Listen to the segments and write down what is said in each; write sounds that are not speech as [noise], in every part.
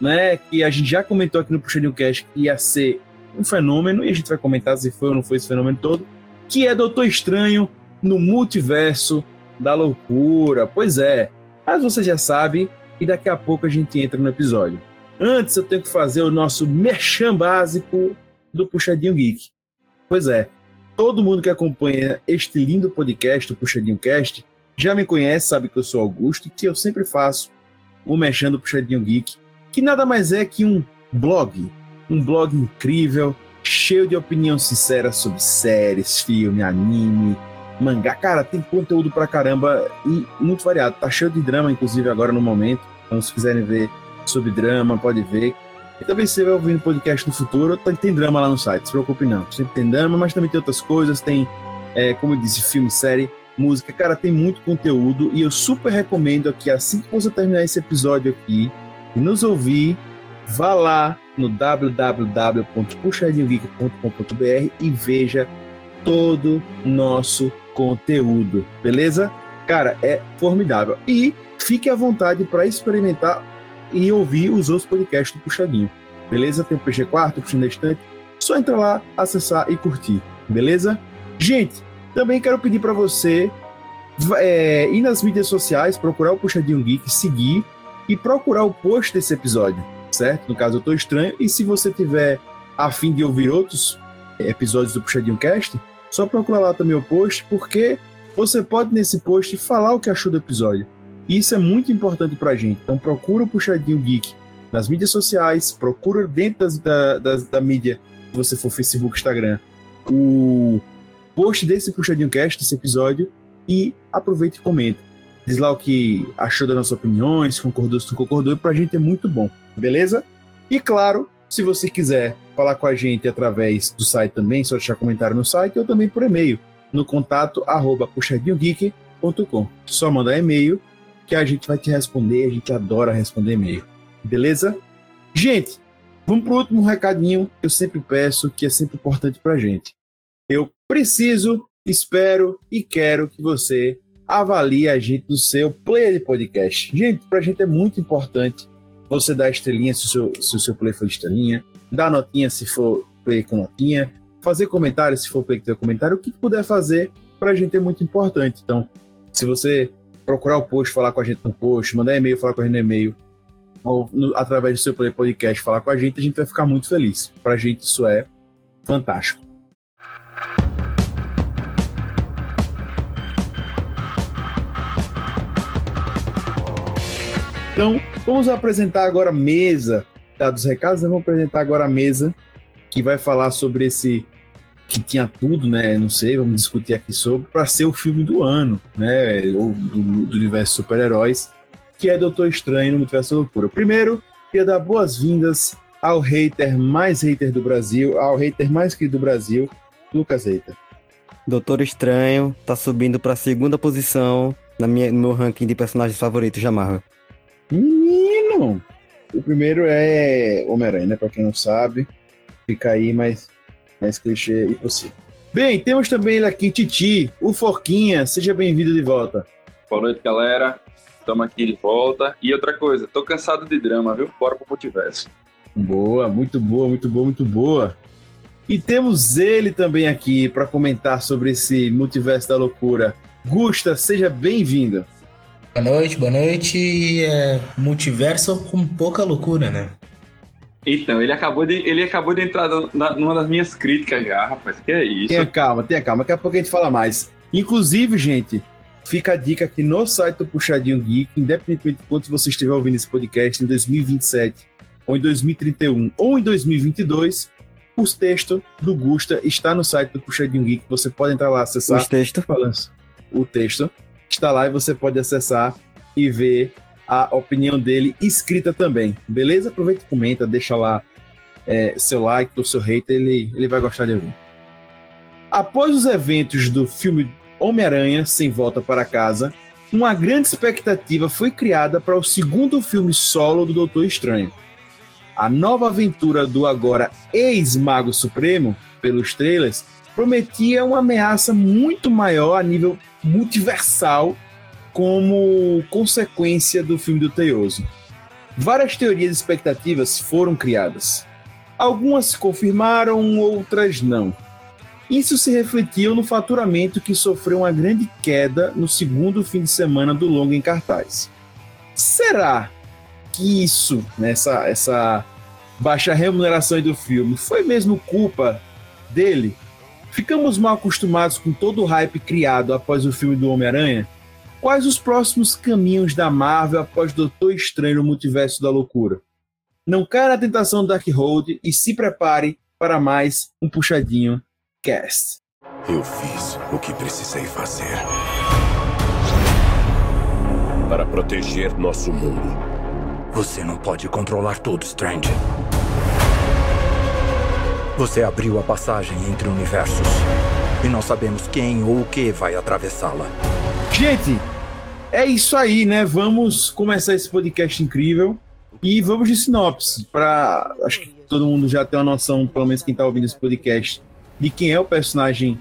né? Que a gente já comentou aqui no Puxadinho Cast que ia ser um fenômeno, e a gente vai comentar se foi ou não foi esse fenômeno todo, que é Doutor Estranho no multiverso da loucura. Pois é, mas você já sabe, e daqui a pouco a gente entra no episódio. Antes eu tenho que fazer o nosso merchan básico do Puxadinho Geek. Pois é, todo mundo que acompanha este lindo podcast, o Puxadinho Cast, já me conhece, sabe que eu sou Augusto e que eu sempre faço o merchan do Puxadinho Geek, que nada mais é que um blog, um blog incrível, cheio de opinião sincera sobre séries, filme, anime, mangá. Cara, tem conteúdo pra caramba e muito variado. Tá cheio de drama, inclusive, agora no momento. Então, se quiserem ver sobre drama, pode ver. E também se você vai ouvindo podcast no futuro, tem drama lá no site, se preocupe não. Sempre tem drama, mas também tem outras coisas, tem, é, como eu disse, filme, série, música. Cara, tem muito conteúdo e eu super recomendo aqui, assim que você terminar esse episódio aqui e nos ouvir, vá lá no www.puxadinhogeek.com.br e veja todo nosso conteúdo, beleza? Cara, é formidável. E fique à vontade para experimentar e ouvir os outros podcasts do Puxadinho. Beleza? Tem o PG Quarto, Puxando Estante. Só entrar lá, acessar e curtir. Beleza? Gente, também quero pedir para você é, ir nas mídias sociais, procurar o Puxadinho Geek, seguir e procurar o post desse episódio, certo? No caso, eu tô estranho. E se você tiver a fim de ouvir outros episódios do Puxadinho Cast, só procura lá também o post, porque você pode nesse post falar o que achou do episódio. E isso é muito importante pra gente. Então procura o Puxadinho Geek nas mídias sociais, procura dentro das, da, das, da mídia, se você for Facebook, Instagram, o post desse Puxadinho Cast, desse episódio, e aproveita e comenta. Diz lá o que achou das nossas opiniões, concordou, se não concordou, pra gente é muito bom, beleza? E claro, se você quiser falar com a gente através do site também, só deixar comentário no site ou também por e-mail, no contato arroba puxadinhogeek.com. Só mandar e-mail que a gente vai te responder, a gente adora responder e-mail. Beleza? Gente, vamos pro último recadinho que eu sempre peço, que é sempre importante pra gente. Eu preciso, espero e quero que você avalie a gente no seu player de podcast. Gente, pra gente é muito importante você dar estrelinha se o seu, se o seu play for estrelinha, dar notinha se for play com notinha, fazer comentário se for play com comentário, o que puder fazer pra gente é muito importante. Então, se você procurar o post, falar com a gente no post, mandar e-mail, falar com a gente no e-mail, ou no, através do seu play podcast, falar com a gente, a gente vai ficar muito feliz. Pra gente isso é fantástico. Então, vamos apresentar agora a mesa. Dados recados, vamos apresentar agora a mesa que vai falar sobre esse que tinha tudo, né? Não sei, vamos discutir aqui sobre para ser o filme do ano, né? Ou do, do universo super-heróis, que é Doutor Estranho no Multiverso da Loucura. Primeiro, queria dar boas-vindas ao hater mais hater do Brasil, ao hater mais querido do Brasil, Lucas Hater. Doutor Estranho tá subindo para a segunda posição na minha, no meu ranking de personagens favoritos da Marvel. Menino! O primeiro é Homem-Aranha, né? Pra quem não sabe, fica aí, mas mais clichê impossível. Bem, temos também ele aqui, Titi, o Forquinha. Seja bem-vindo de volta. Boa noite, galera. Estamos aqui de volta. E outra coisa, tô cansado de drama, viu? Bora pro multiverso. Boa, muito boa, muito boa, muito boa. E temos ele também aqui para comentar sobre esse multiverso da loucura. Gusta, seja bem-vindo. Boa noite, boa noite. É, multiverso com pouca loucura, né? Então, ele acabou de, ele acabou de entrar na, numa das minhas críticas já, rapaz. Que é isso? Tenha calma, tenha calma. Daqui a pouco a gente fala mais. Inclusive, gente, fica a dica aqui no site do Puxadinho Geek, independentemente de quanto você estiver ouvindo esse podcast em 2027, ou em 2031, ou em 2022, os textos do Gusta está no site do Puxadinho Geek. Você pode entrar lá, acessar. Os textos? O texto está lá e você pode acessar e ver a opinião dele escrita também. Beleza? Aproveita e comenta, deixa lá é, seu like, ou seu hater, ele, ele vai gostar de ouvir. Após os eventos do filme Homem-Aranha Sem Volta para Casa, uma grande expectativa foi criada para o segundo filme solo do Doutor Estranho. A nova aventura do agora ex-Mago Supremo, pelos trailers, prometia uma ameaça muito maior a nível multiversal como consequência do filme do Teioso. Várias teorias e expectativas foram criadas. Algumas se confirmaram, outras não. Isso se refletiu no faturamento que sofreu uma grande queda no segundo fim de semana do longa em cartaz. Será que isso, nessa né, essa baixa remuneração do filme, foi mesmo culpa dele? Ficamos mal acostumados com todo o hype criado após o filme do Homem-Aranha? Quais os próximos caminhos da Marvel após Doutor Estranho no Multiverso da Loucura? Não caia na tentação do Darkhold e se prepare para mais um puxadinho Cast. Eu fiz o que precisei fazer. Para proteger nosso mundo. Você não pode controlar tudo, Strange. Você abriu a passagem entre universos. E não sabemos quem ou o que vai atravessá-la. Gente, é isso aí, né? Vamos começar esse podcast incrível. E vamos de sinopse. Para acho que todo mundo já tem uma noção, pelo menos quem está ouvindo esse podcast, de quem é o personagem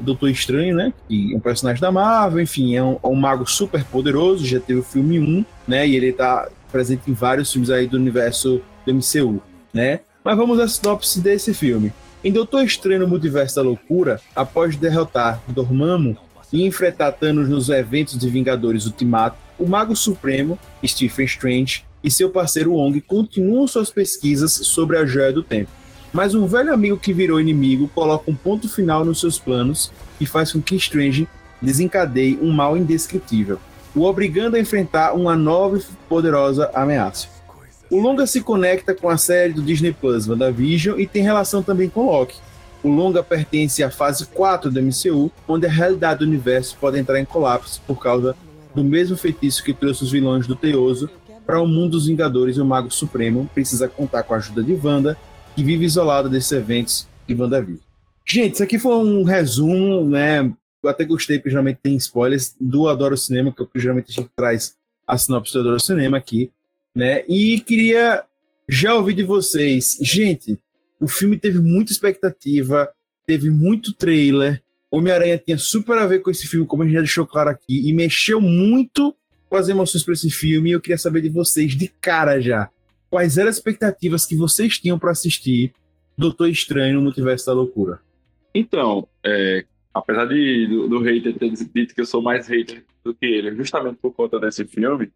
Doutor Estranho, né? Que é um personagem da Marvel, enfim, é um, é um, mago super poderoso, já teve o filme 1, né? E ele tá presente em vários filmes aí do universo do MCU, né? Mas vamos à sinopse desse filme. Em Doutor Estranho no Multiverso da Loucura, após derrotar Dormammu e enfrentar Thanos nos eventos de Vingadores Ultimato, o Mago Supremo, Stephen Strange, e seu parceiro Wong continuam suas pesquisas sobre a Joia do Tempo mas um velho amigo que virou inimigo coloca um ponto final nos seus planos e faz com que Strange desencadeie um mal indescritível, o obrigando a enfrentar uma nova e poderosa ameaça. O longa se conecta com a série do Disney Plus WandaVision e tem relação também com Loki. O longa pertence à fase 4 do MCU, onde a realidade do universo pode entrar em colapso por causa do mesmo feitiço que trouxe os vilões do Teoso para o mundo dos Vingadores e o Mago Supremo precisa contar com a ajuda de Wanda que vive isolado desses eventos de WandaVision. Gente, isso aqui foi um resumo, né? Eu até gostei, porque geralmente tem spoilers do Adoro Cinema, que, que geralmente a gente traz a sinopse do Adoro Cinema aqui, né? E queria já ouvir de vocês. Gente, o filme teve muita expectativa, teve muito trailer. Homem-Aranha tinha super a ver com esse filme, como a gente já deixou claro aqui, e mexeu muito com as emoções para esse filme. E eu queria saber de vocês, de cara já quais eram as expectativas que vocês tinham para assistir Doutor Estranho no Multiverso da Loucura? Então, é, apesar de, do, do hater ter dito que eu sou mais hater do que ele, justamente por conta desse filme,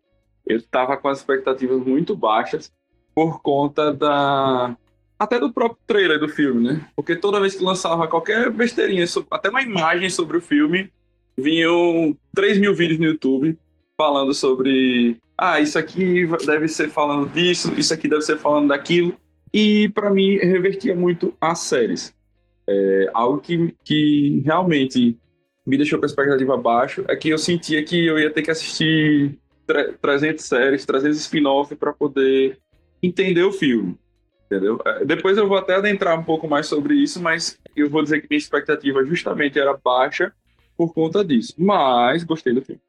eu estava com as expectativas muito baixas por conta da. Até do próprio trailer do filme, né? Porque toda vez que lançava qualquer besteirinha, até uma imagem sobre o filme, vinham 3 mil vídeos no YouTube falando sobre ah, isso aqui deve ser falando disso, isso aqui deve ser falando daquilo. E para mim revertia muito as séries. É, algo que, que realmente me deixou com a expectativa abaixo é que eu sentia que eu ia ter que assistir 300 séries, 300 spin-off para poder entender o filme. Entendeu? É, depois eu vou até adentrar um pouco mais sobre isso, mas eu vou dizer que minha expectativa justamente era baixa por conta disso. Mas gostei do filme.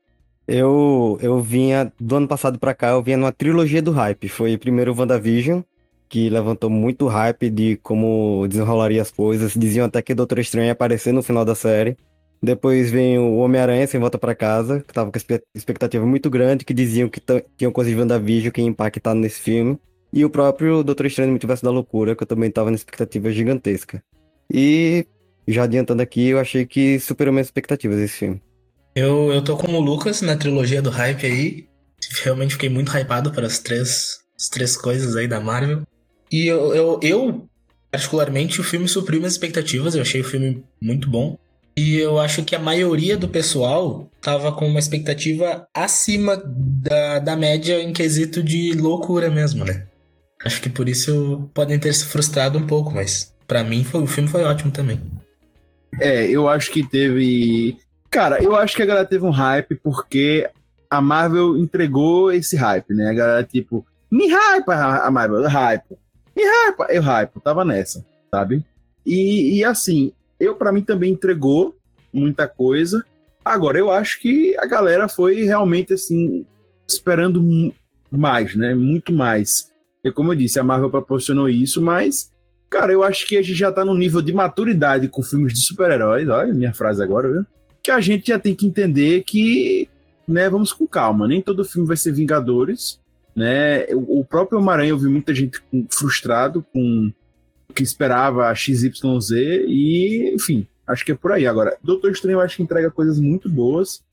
Eu, eu vinha, do ano passado pra cá, eu vinha numa trilogia do hype. Foi primeiro o WandaVision, que levantou muito hype de como desenrolaria as coisas. Diziam até que o Doutor Estranho ia aparecer no final da série. Depois vem o Homem-Aranha sem volta para casa, que tava com expectativa muito grande, que diziam que tinham de WandaVision que ia impactar nesse filme. E o próprio Doutor Estranho Multiverso da Loucura, que eu também tava na expectativa gigantesca. E, já adiantando aqui, eu achei que superou minhas expectativas esse filme. Eu, eu tô com o Lucas na trilogia do hype aí. Realmente fiquei muito hypado para as três, as três coisas aí da Marvel. E eu, eu, eu, particularmente, o filme supriu minhas expectativas. Eu achei o filme muito bom. E eu acho que a maioria do pessoal tava com uma expectativa acima da, da média em quesito de loucura mesmo, né? Acho que por isso podem ter se frustrado um pouco, mas para mim foi, o filme foi ótimo também. É, eu acho que teve Cara, eu acho que a galera teve um hype porque a Marvel entregou esse hype, né? A galera, tipo, me hype a Marvel, hype. E hype, eu hype, tava nessa, sabe? E, e assim, eu para mim também entregou muita coisa. Agora, eu acho que a galera foi realmente assim, esperando mais, né? Muito mais. E como eu disse, a Marvel proporcionou isso, mas, cara, eu acho que a gente já tá no nível de maturidade com filmes de super-heróis, olha minha frase agora, viu? Que a gente já tem que entender que, né, vamos com calma, nem todo filme vai ser Vingadores, né? O próprio Homem-Aranha, eu vi muita gente frustrado com que esperava XYZ e, enfim, acho que é por aí. Agora, Doutor Estranho eu acho que entrega coisas muito boas,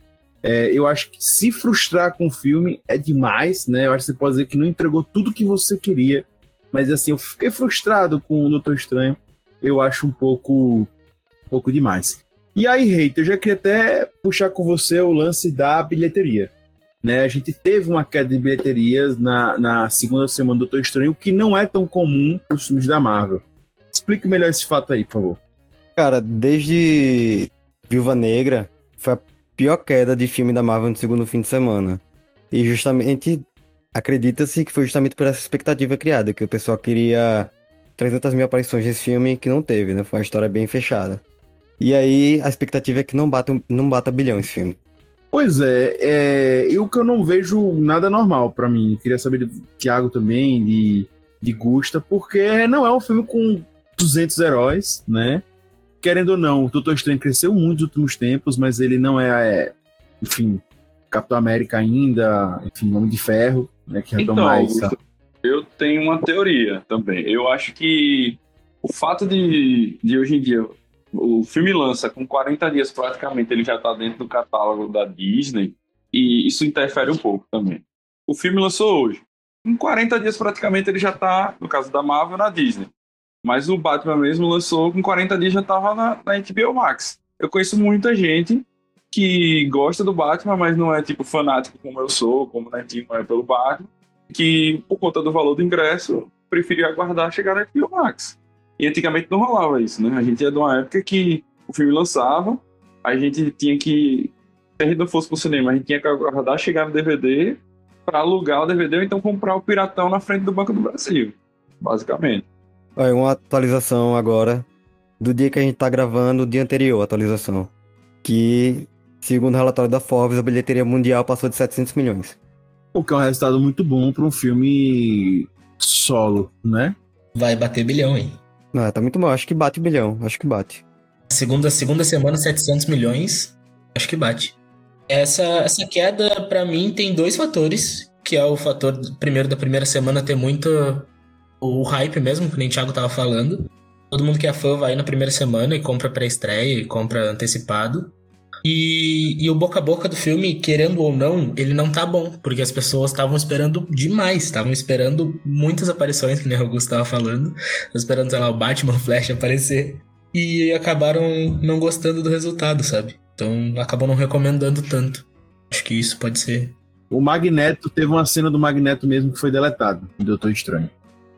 é, eu acho que se frustrar com o filme é demais, né? Eu acho que você pode dizer que não entregou tudo que você queria. Mas assim, eu fiquei frustrado com o Doutor Estranho. Eu acho um pouco, um pouco demais. E aí, Reiter, eu já queria até puxar com você o lance da bilheteria. Né? A gente teve uma queda de bilheterias na, na segunda semana do Doutor Estranho, que não é tão comum para os filmes da Marvel. Explique melhor esse fato aí, por favor. Cara, desde Viúva Negra, foi a pior queda de filme da Marvel no segundo fim de semana. E justamente acredita-se que foi justamente por essa expectativa criada, que o pessoal queria 300 mil aparições desse filme que não teve, né? Foi uma história bem fechada. E aí a expectativa é que não bata, não bata bilhão esse filme. Pois é, é eu que eu não vejo nada normal para mim. Queria saber do Thiago também, de, de Gusta, porque não é um filme com 200 heróis, né? querendo ou não, o Doutor Estranho cresceu muito nos últimos tempos, mas ele não é, é enfim, Capitão América ainda, enfim, Homem de Ferro, né, que é então, mais... Eu tenho uma teoria também. Eu acho que o fato de, de hoje em dia o filme lança com 40 dias praticamente, ele já está dentro do catálogo da Disney, e isso interfere um pouco também. O filme lançou hoje. Em 40 dias praticamente ele já está, no caso da Marvel, na Disney. Mas o Batman mesmo lançou com 40 dias já tava na, na HBO Max. Eu conheço muita gente que gosta do Batman, mas não é tipo fanático como eu sou, como o Netinho é pelo Batman, que por conta do valor do ingresso preferia aguardar chegar na HBO Max. E antigamente não rolava isso, né? A gente é de uma época que o filme lançava, a gente tinha que, se a gente não fosse pro cinema, a gente tinha que aguardar chegar no DVD para alugar o DVD ou então comprar o piratão na frente do Banco do Brasil, basicamente. Olha, uma atualização agora do dia que a gente tá gravando, o dia anterior, atualização. Que, segundo o relatório da Forbes, a bilheteria mundial passou de 700 milhões. O que é um resultado muito bom para um filme solo, né? Vai bater bilhão, hein? Tá muito bom. Acho que bate bilhão. Acho que bate. Segunda, segunda semana, 700 milhões. Acho que bate. Essa, essa queda, para mim, tem dois fatores. Que é o fator, primeiro, da primeira semana ter muita o hype mesmo, que nem o Thiago tava falando. Todo mundo que é fã vai na primeira semana e compra pré-estreia e compra antecipado. E, e, o boca a boca do filme, querendo ou não, ele não tá bom, porque as pessoas estavam esperando demais, estavam esperando muitas aparições, que o Augusto tava falando, esperando, sei lá, o Batman Flash aparecer, e acabaram não gostando do resultado, sabe? Então acabam não recomendando tanto. Acho que isso pode ser. O Magneto teve uma cena do Magneto mesmo que foi deletado, do Doutor Estranho.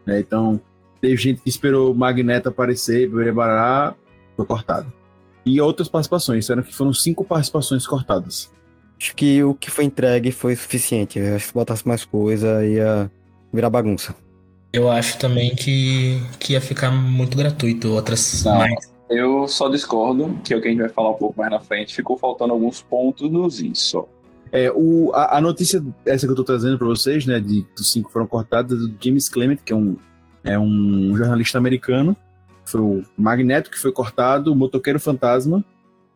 Né? Então, teve gente que esperou o Magneto aparecer, barará, foi cortado. E outras participações, disseram que foram cinco participações cortadas. Acho que o que foi entregue foi suficiente. acho que se botasse mais coisa ia virar bagunça. Eu acho também que, que ia ficar muito gratuito outras Não, mais. Eu só discordo, que é o que a gente vai falar um pouco mais na frente. Ficou faltando alguns pontos nos só. É, o, a, a, notícia, essa que eu tô trazendo para vocês, né, de que os cinco foram cortados, é do James Clement, que é um, é um jornalista americano. Foi o Magneto, que foi cortado, o Motoqueiro Fantasma,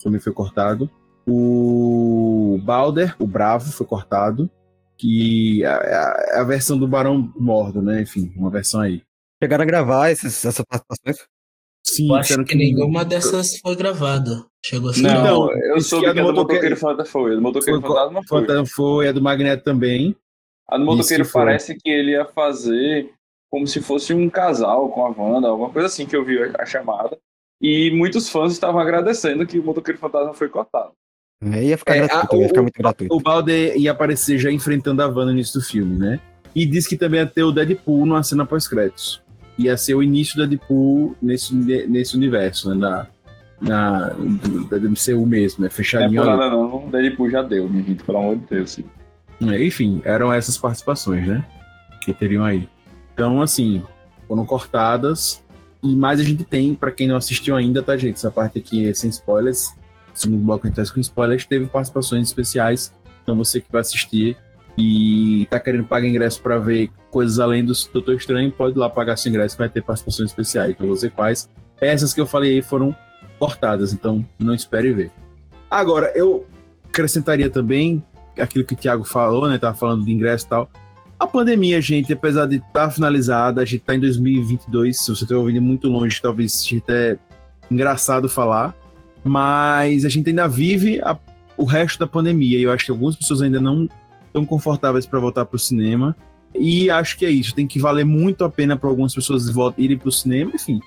também foi cortado. O Balder, o Bravo, foi cortado. Que é a, a, versão do Barão Mordo, né? Enfim, uma versão aí. Chegaram a gravar essas, essas participações? Sim, eu acho que, que nenhuma dessas foi gravada. Chegou a ser. Não, não eu soube que a do Motoqueiro Fantasma foi. A do Motoqueiro Fantasma foi. Fantasma foi, a do Magneto também. A do Motoqueiro parece que ele ia fazer como se fosse um casal com a Wanda, alguma coisa assim que eu vi a chamada. E muitos fãs estavam agradecendo que o Motoqueiro Fantasma foi cortado. É, ia ficar é, gratuito, a, ia ficar muito gratuito. O Balder ia aparecer já enfrentando a Wanda no início do filme, né? E disse que também ia ter o Deadpool numa cena pós-créditos ia ser o início da Deadpool nesse, nesse universo, né? Na, na, da MCU mesmo, né? Fechadinho. Não é nada não, Deadpool já deu, minha gente, pelo amor de Deus. Sim. É, enfim, eram essas participações, né? Que teriam aí. Então, assim, foram cortadas. E mais a gente tem, para quem não assistiu ainda, tá, gente? Essa parte aqui é sem spoilers. Segundo bloco a gente tá com spoilers. Teve participações especiais. Então você que vai assistir e tá querendo pagar ingresso para ver coisas além do Doutor Estranho, pode ir lá pagar seu ingresso vai ter participações especiais. Então você quais. Essas que eu falei aí foram cortadas, então não espere ver. Agora, eu acrescentaria também aquilo que o Thiago falou, né? Tava falando de ingresso e tal. A pandemia, gente, apesar de estar tá finalizada, a gente está em 2022. Se você está ouvindo muito longe, talvez seja até engraçado falar. Mas a gente ainda vive a, o resto da pandemia. E eu acho que algumas pessoas ainda não estão confortáveis para voltar para o cinema. E acho que é isso. Tem que valer muito a pena para algumas pessoas irem para o cinema. Enfim,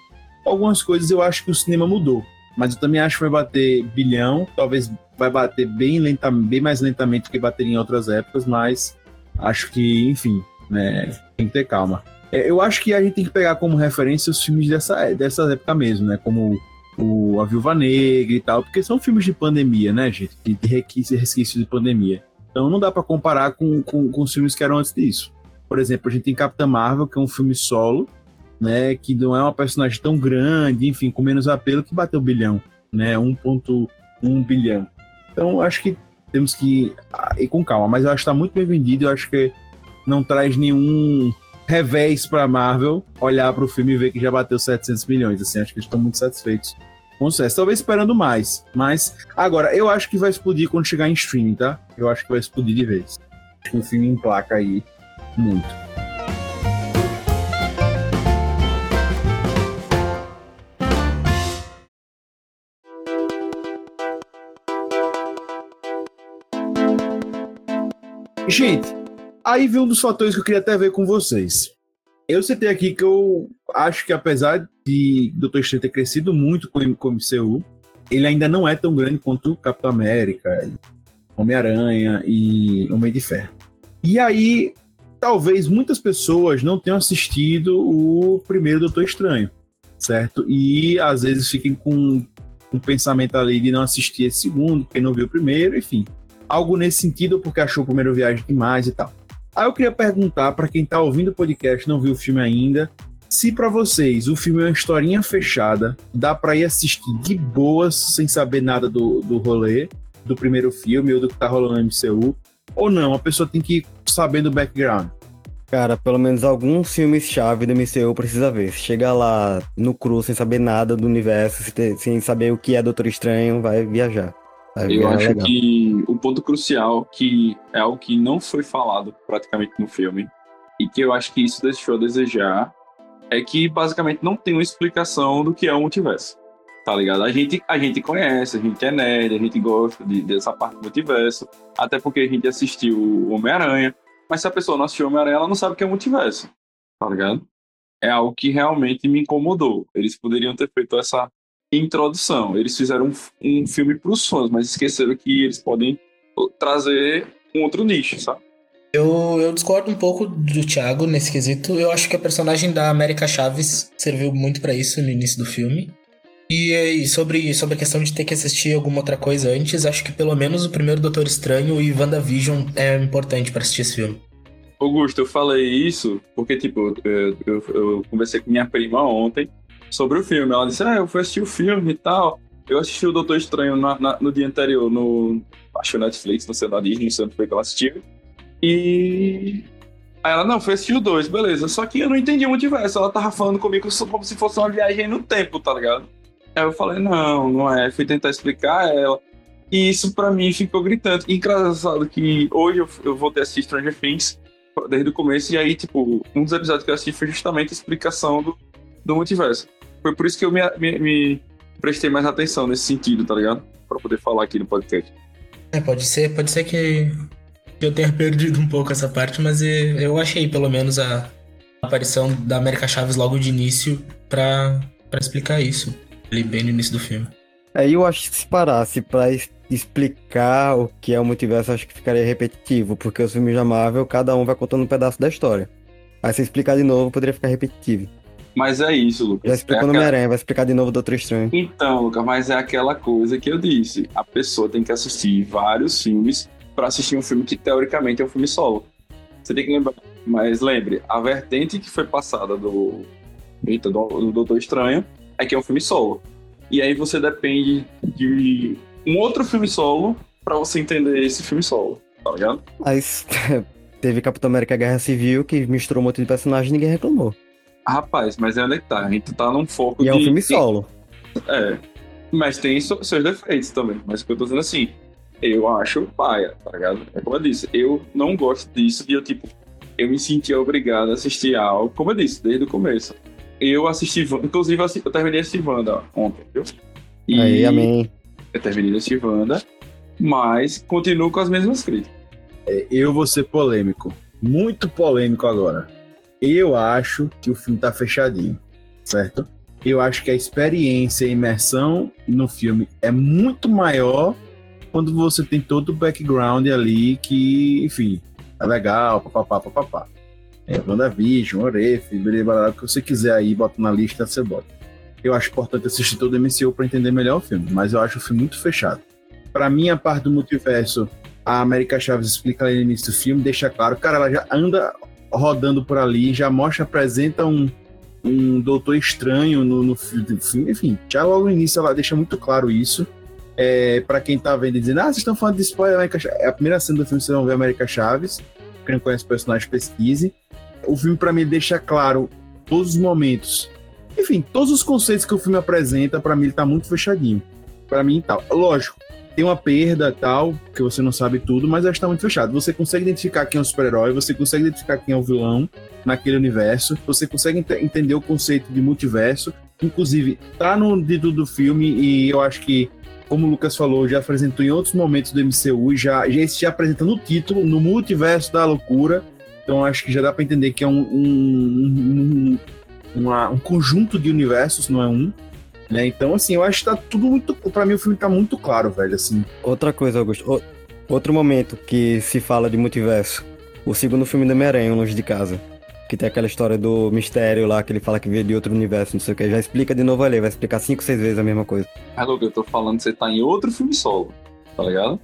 algumas coisas eu acho que o cinema mudou. Mas eu também acho que vai bater bilhão. Talvez vai bater bem, lenta, bem mais lentamente do que bateria em outras épocas. Mas acho que, enfim, né, tem que ter calma. É, eu acho que a gente tem que pegar como referência os filmes dessa, dessa época mesmo, né? Como o A Viúva Negra e tal, porque são filmes de pandemia, né, gente? De, resquício de pandemia. Então não dá para comparar com, com, com os filmes que eram antes disso. Por exemplo, a gente tem Capitã Marvel, que é um filme solo, né? Que não é uma personagem tão grande, enfim, com menos apelo que bateu bilhão, né? 1.1 bilhão. Então acho que temos que ir com calma, mas eu acho que está muito bem vendido. Eu acho que não traz nenhum revés para Marvel olhar para o filme e ver que já bateu 700 milhões. Assim, acho que eles estão muito satisfeitos com o sucesso. Talvez esperando mais, mas agora eu acho que vai explodir quando chegar em streaming, tá? Eu acho que vai explodir de vez. Acho que o filme emplaca aí muito. Gente, aí vem um dos fatores que eu queria até ver com vocês. Eu citei aqui que eu acho que apesar de Doutor Estranho ter crescido muito com o MCU, ele ainda não é tão grande quanto Capitão América, Homem-Aranha e Homem de Ferro. E aí, talvez muitas pessoas não tenham assistido o primeiro Doutor Estranho, certo? E às vezes fiquem com um pensamento ali de não assistir esse segundo, porque não viu o primeiro, enfim algo nesse sentido, porque achou o primeiro viagem demais e tal. Aí eu queria perguntar para quem tá ouvindo o podcast, não viu o filme ainda, se para vocês o filme é uma historinha fechada, dá para ir assistir de boas, sem saber nada do, do rolê, do primeiro filme ou do que tá rolando no MCU, ou não, a pessoa tem que ir sabendo o background. Cara, pelo menos alguns filmes-chave do MCU precisa ver. Se chegar lá no cru sem saber nada do universo, sem saber o que é Doutor Estranho, vai viajar. Eu acho legal. que o ponto crucial, que é algo que não foi falado praticamente no filme, e que eu acho que isso deixou a desejar, é que basicamente não tem uma explicação do que é o multiverso. Tá ligado? A gente, a gente conhece, a gente é nerd, a gente gosta de, dessa parte do multiverso, até porque a gente assistiu o Homem-Aranha, mas se a pessoa não assistiu o Homem-Aranha, ela não sabe o que é multiverso. Tá ligado? É algo que realmente me incomodou. Eles poderiam ter feito essa introdução. Eles fizeram um, um filme para os fãs, mas esqueceram que eles podem trazer um outro nicho, sabe? Eu, eu discordo um pouco do Thiago nesse quesito. Eu acho que a personagem da América Chaves serviu muito para isso no início do filme. E, e, sobre, sobre a questão de ter que assistir alguma outra coisa antes, acho que pelo menos o primeiro Doutor Estranho e WandaVision é importante para assistir esse filme. Augusto, eu falei isso porque, tipo, eu, eu, eu conversei com minha prima ontem sobre o filme. Ela disse: Ah, eu fui assistir o filme e tal. Eu assisti o Doutor Estranho na, na, no dia anterior, no. Acho Netflix, no sei da Disney, não sei onde foi que ela assistiu. E. Aí ela, não, foi assistir o 2, beleza. Só que eu não entendi o multiverso. Ela tava falando comigo como se fosse uma viagem no tempo, tá ligado? Aí eu falei, não, não é. Fui tentar explicar ela. E isso pra mim ficou gritante. E engraçado que hoje eu, eu voltei a assistir Stranger Things desde o começo. E aí, tipo, um dos episódios que eu assisti foi justamente a explicação do, do multiverso. Foi por isso que eu me, me, me prestei mais atenção nesse sentido, tá ligado? Pra poder falar aqui no podcast. É, pode ser, pode ser que eu tenha [laughs] perdido um pouco essa parte, mas eu achei pelo menos a aparição da América Chaves logo de início pra, pra explicar isso. Ali bem no início do filme. Aí é, eu acho que se parasse pra explicar o que é o multiverso, acho que ficaria repetitivo, porque os filmes da Marvel, cada um vai contando um pedaço da história. Aí se explicar de novo, poderia ficar repetitivo. Mas é isso, Lucas. Já explicou é no aquela... Homem-Aranha, vai explicar de novo do Doutor Estranho. Então, Lucas, mas é aquela coisa que eu disse. A pessoa tem que assistir vários filmes para assistir um filme que teoricamente é um filme solo. Você tem que lembrar. Mas lembre, a vertente que foi passada do, Eita, do, do Doutor Estranho, aqui é um filme solo. E aí você depende de um outro filme solo pra você entender esse filme solo, tá ligado? Mas [laughs] teve Capitão América Guerra Civil que misturou um monte de personagens e ninguém reclamou. Rapaz, mas é onde é que tá? A gente tá num foco E é de... um filme solo. É. Mas tem so- seus defeitos também. Mas o que eu tô dizendo assim, eu acho paia, tá ligado? É como eu disse, eu não gosto disso de eu, tipo, eu me sentia obrigado a assistir algo, como eu disse, desde o começo. Eu assisti, inclusive eu terminei assistir Wanda ontem, viu? E Aí, amém. eu terminei assistir Wanda, mas continuo com as mesmas críticas. Eu vou ser polêmico. Muito polêmico agora. Eu acho que o filme tá fechadinho, certo? Eu acho que a experiência e a imersão no filme é muito maior quando você tem todo o background ali que, enfim, é legal, papapá, papapá. É, WandaVision, Oref, blá, o que você quiser aí, bota na lista, você bota. Eu acho importante assistir todo o MCU para entender melhor o filme, mas eu acho o filme muito fechado. Para mim, a parte do multiverso a América Chaves explica ali no início do filme, deixa claro, cara, ela já anda rodando por ali, já mostra, apresenta um, um doutor estranho no, no filme, enfim, já logo no início ela deixa muito claro isso. É, para quem tá vendo e dizendo, ah, vocês estão falando de spoiler, América Chaves. É a primeira cena do filme, vocês vão ver América Chaves. Quem não conhece o personagem, pesquise. O filme, para mim, deixa claro todos os momentos. Enfim, todos os conceitos que o filme apresenta, para mim, ele tá muito fechadinho. Para mim, tal. Lógico, tem uma perda tal, que você não sabe tudo, mas acho que tá muito fechado. Você consegue identificar quem é o super-herói, você consegue identificar quem é o vilão naquele universo, você consegue ente- entender o conceito de multiverso. Inclusive, tá no título do filme e eu acho que, como o Lucas falou, já apresentou em outros momentos do MCU, já, já, já apresenta no título, no multiverso da loucura. Então acho que já dá pra entender que é um, um, um, uma- um conjunto de universos, não é um. Né? Então, assim, eu acho que tá tudo muito. Pra mim, o filme tá muito claro, velho. Assim, Outra coisa, Augusto. o- Outro momento que se fala de multiverso. O segundo filme do Homem-Aranha, Longe de Casa. Que tem aquela história do mistério lá, que ele fala que veio de outro universo, não sei o que. Já explica de novo ali, vai explicar cinco, seis vezes a mesma coisa. Mas, Luca, eu tô falando que você tá em outro filme solo, tá ligado?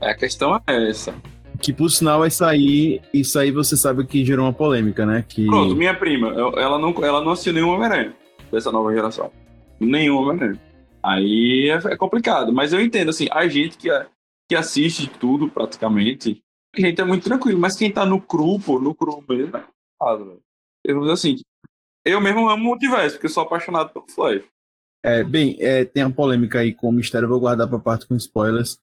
É, A questão é essa. que por sinal, isso aí, isso aí você sabe que gerou uma polêmica, né? Que Pronto, minha prima, ela não, ela não assistiu nenhum Homem-Aranha dessa nova geração. Nenhum Homem-Aranha. Aí é, é complicado, mas eu entendo, assim, a gente que, que assiste tudo praticamente, a gente é muito tranquilo, mas quem tá no cru, pô, no cru mesmo, é. Eu assim, eu mesmo amo o multiverso, porque eu sou apaixonado pelo Flash. É, bem, é, tem a polêmica aí com o mistério, eu vou guardar pra parte com spoilers,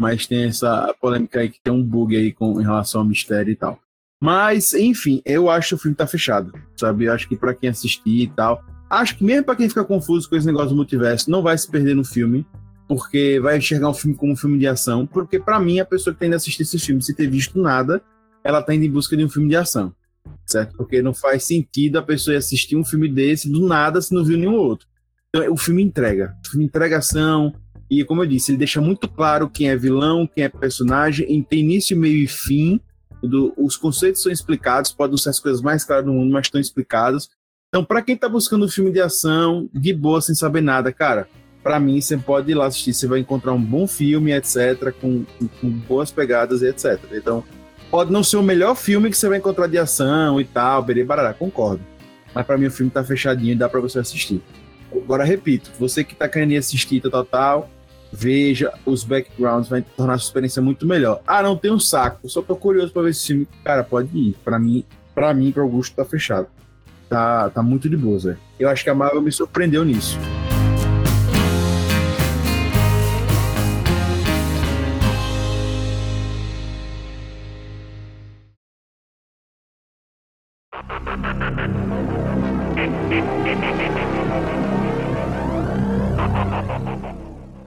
mas tem essa polêmica aí que tem um bug aí com, em relação ao mistério e tal. Mas, enfim, eu acho que o filme tá fechado, sabe? Eu acho que pra quem assistir e tal, acho que mesmo pra quem fica confuso com esse negócio do multiverso, não vai se perder no filme, porque vai enxergar o filme como um filme de ação, porque pra mim, a pessoa que tem de assistir esse filme, se ter visto nada, ela tá indo em busca de um filme de ação, certo? Porque não faz sentido a pessoa ir assistir um filme desse do nada se não viu nenhum outro. Então, o filme entrega. O filme entrega ação. E, como eu disse, ele deixa muito claro quem é vilão, quem é personagem, e tem início, meio e fim. Do- os conceitos são explicados, podem ser as coisas mais claras do mundo, mas estão explicados. Então, pra quem tá buscando um filme de ação, de boa, sem saber nada, cara, pra mim, você pode ir lá assistir. Você vai encontrar um bom filme, etc., com, com- boas pegadas etc. Então, pode não ser o melhor filme que você vai encontrar de ação e tal, berê, barará, concordo. Mas pra mim, o filme tá fechadinho e dá pra você assistir. Agora, repito, você que tá querendo ir assistir tal, tal, tal, veja os backgrounds, vai tornar a sua experiência muito melhor. Ah, não tem um saco, só tô curioso pra ver esse filme. Cara, pode ir. Pra mim, pra mim, pro Augusto, tá fechado. Tá, tá muito de boa, Zé. Eu acho que a Marvel me surpreendeu nisso.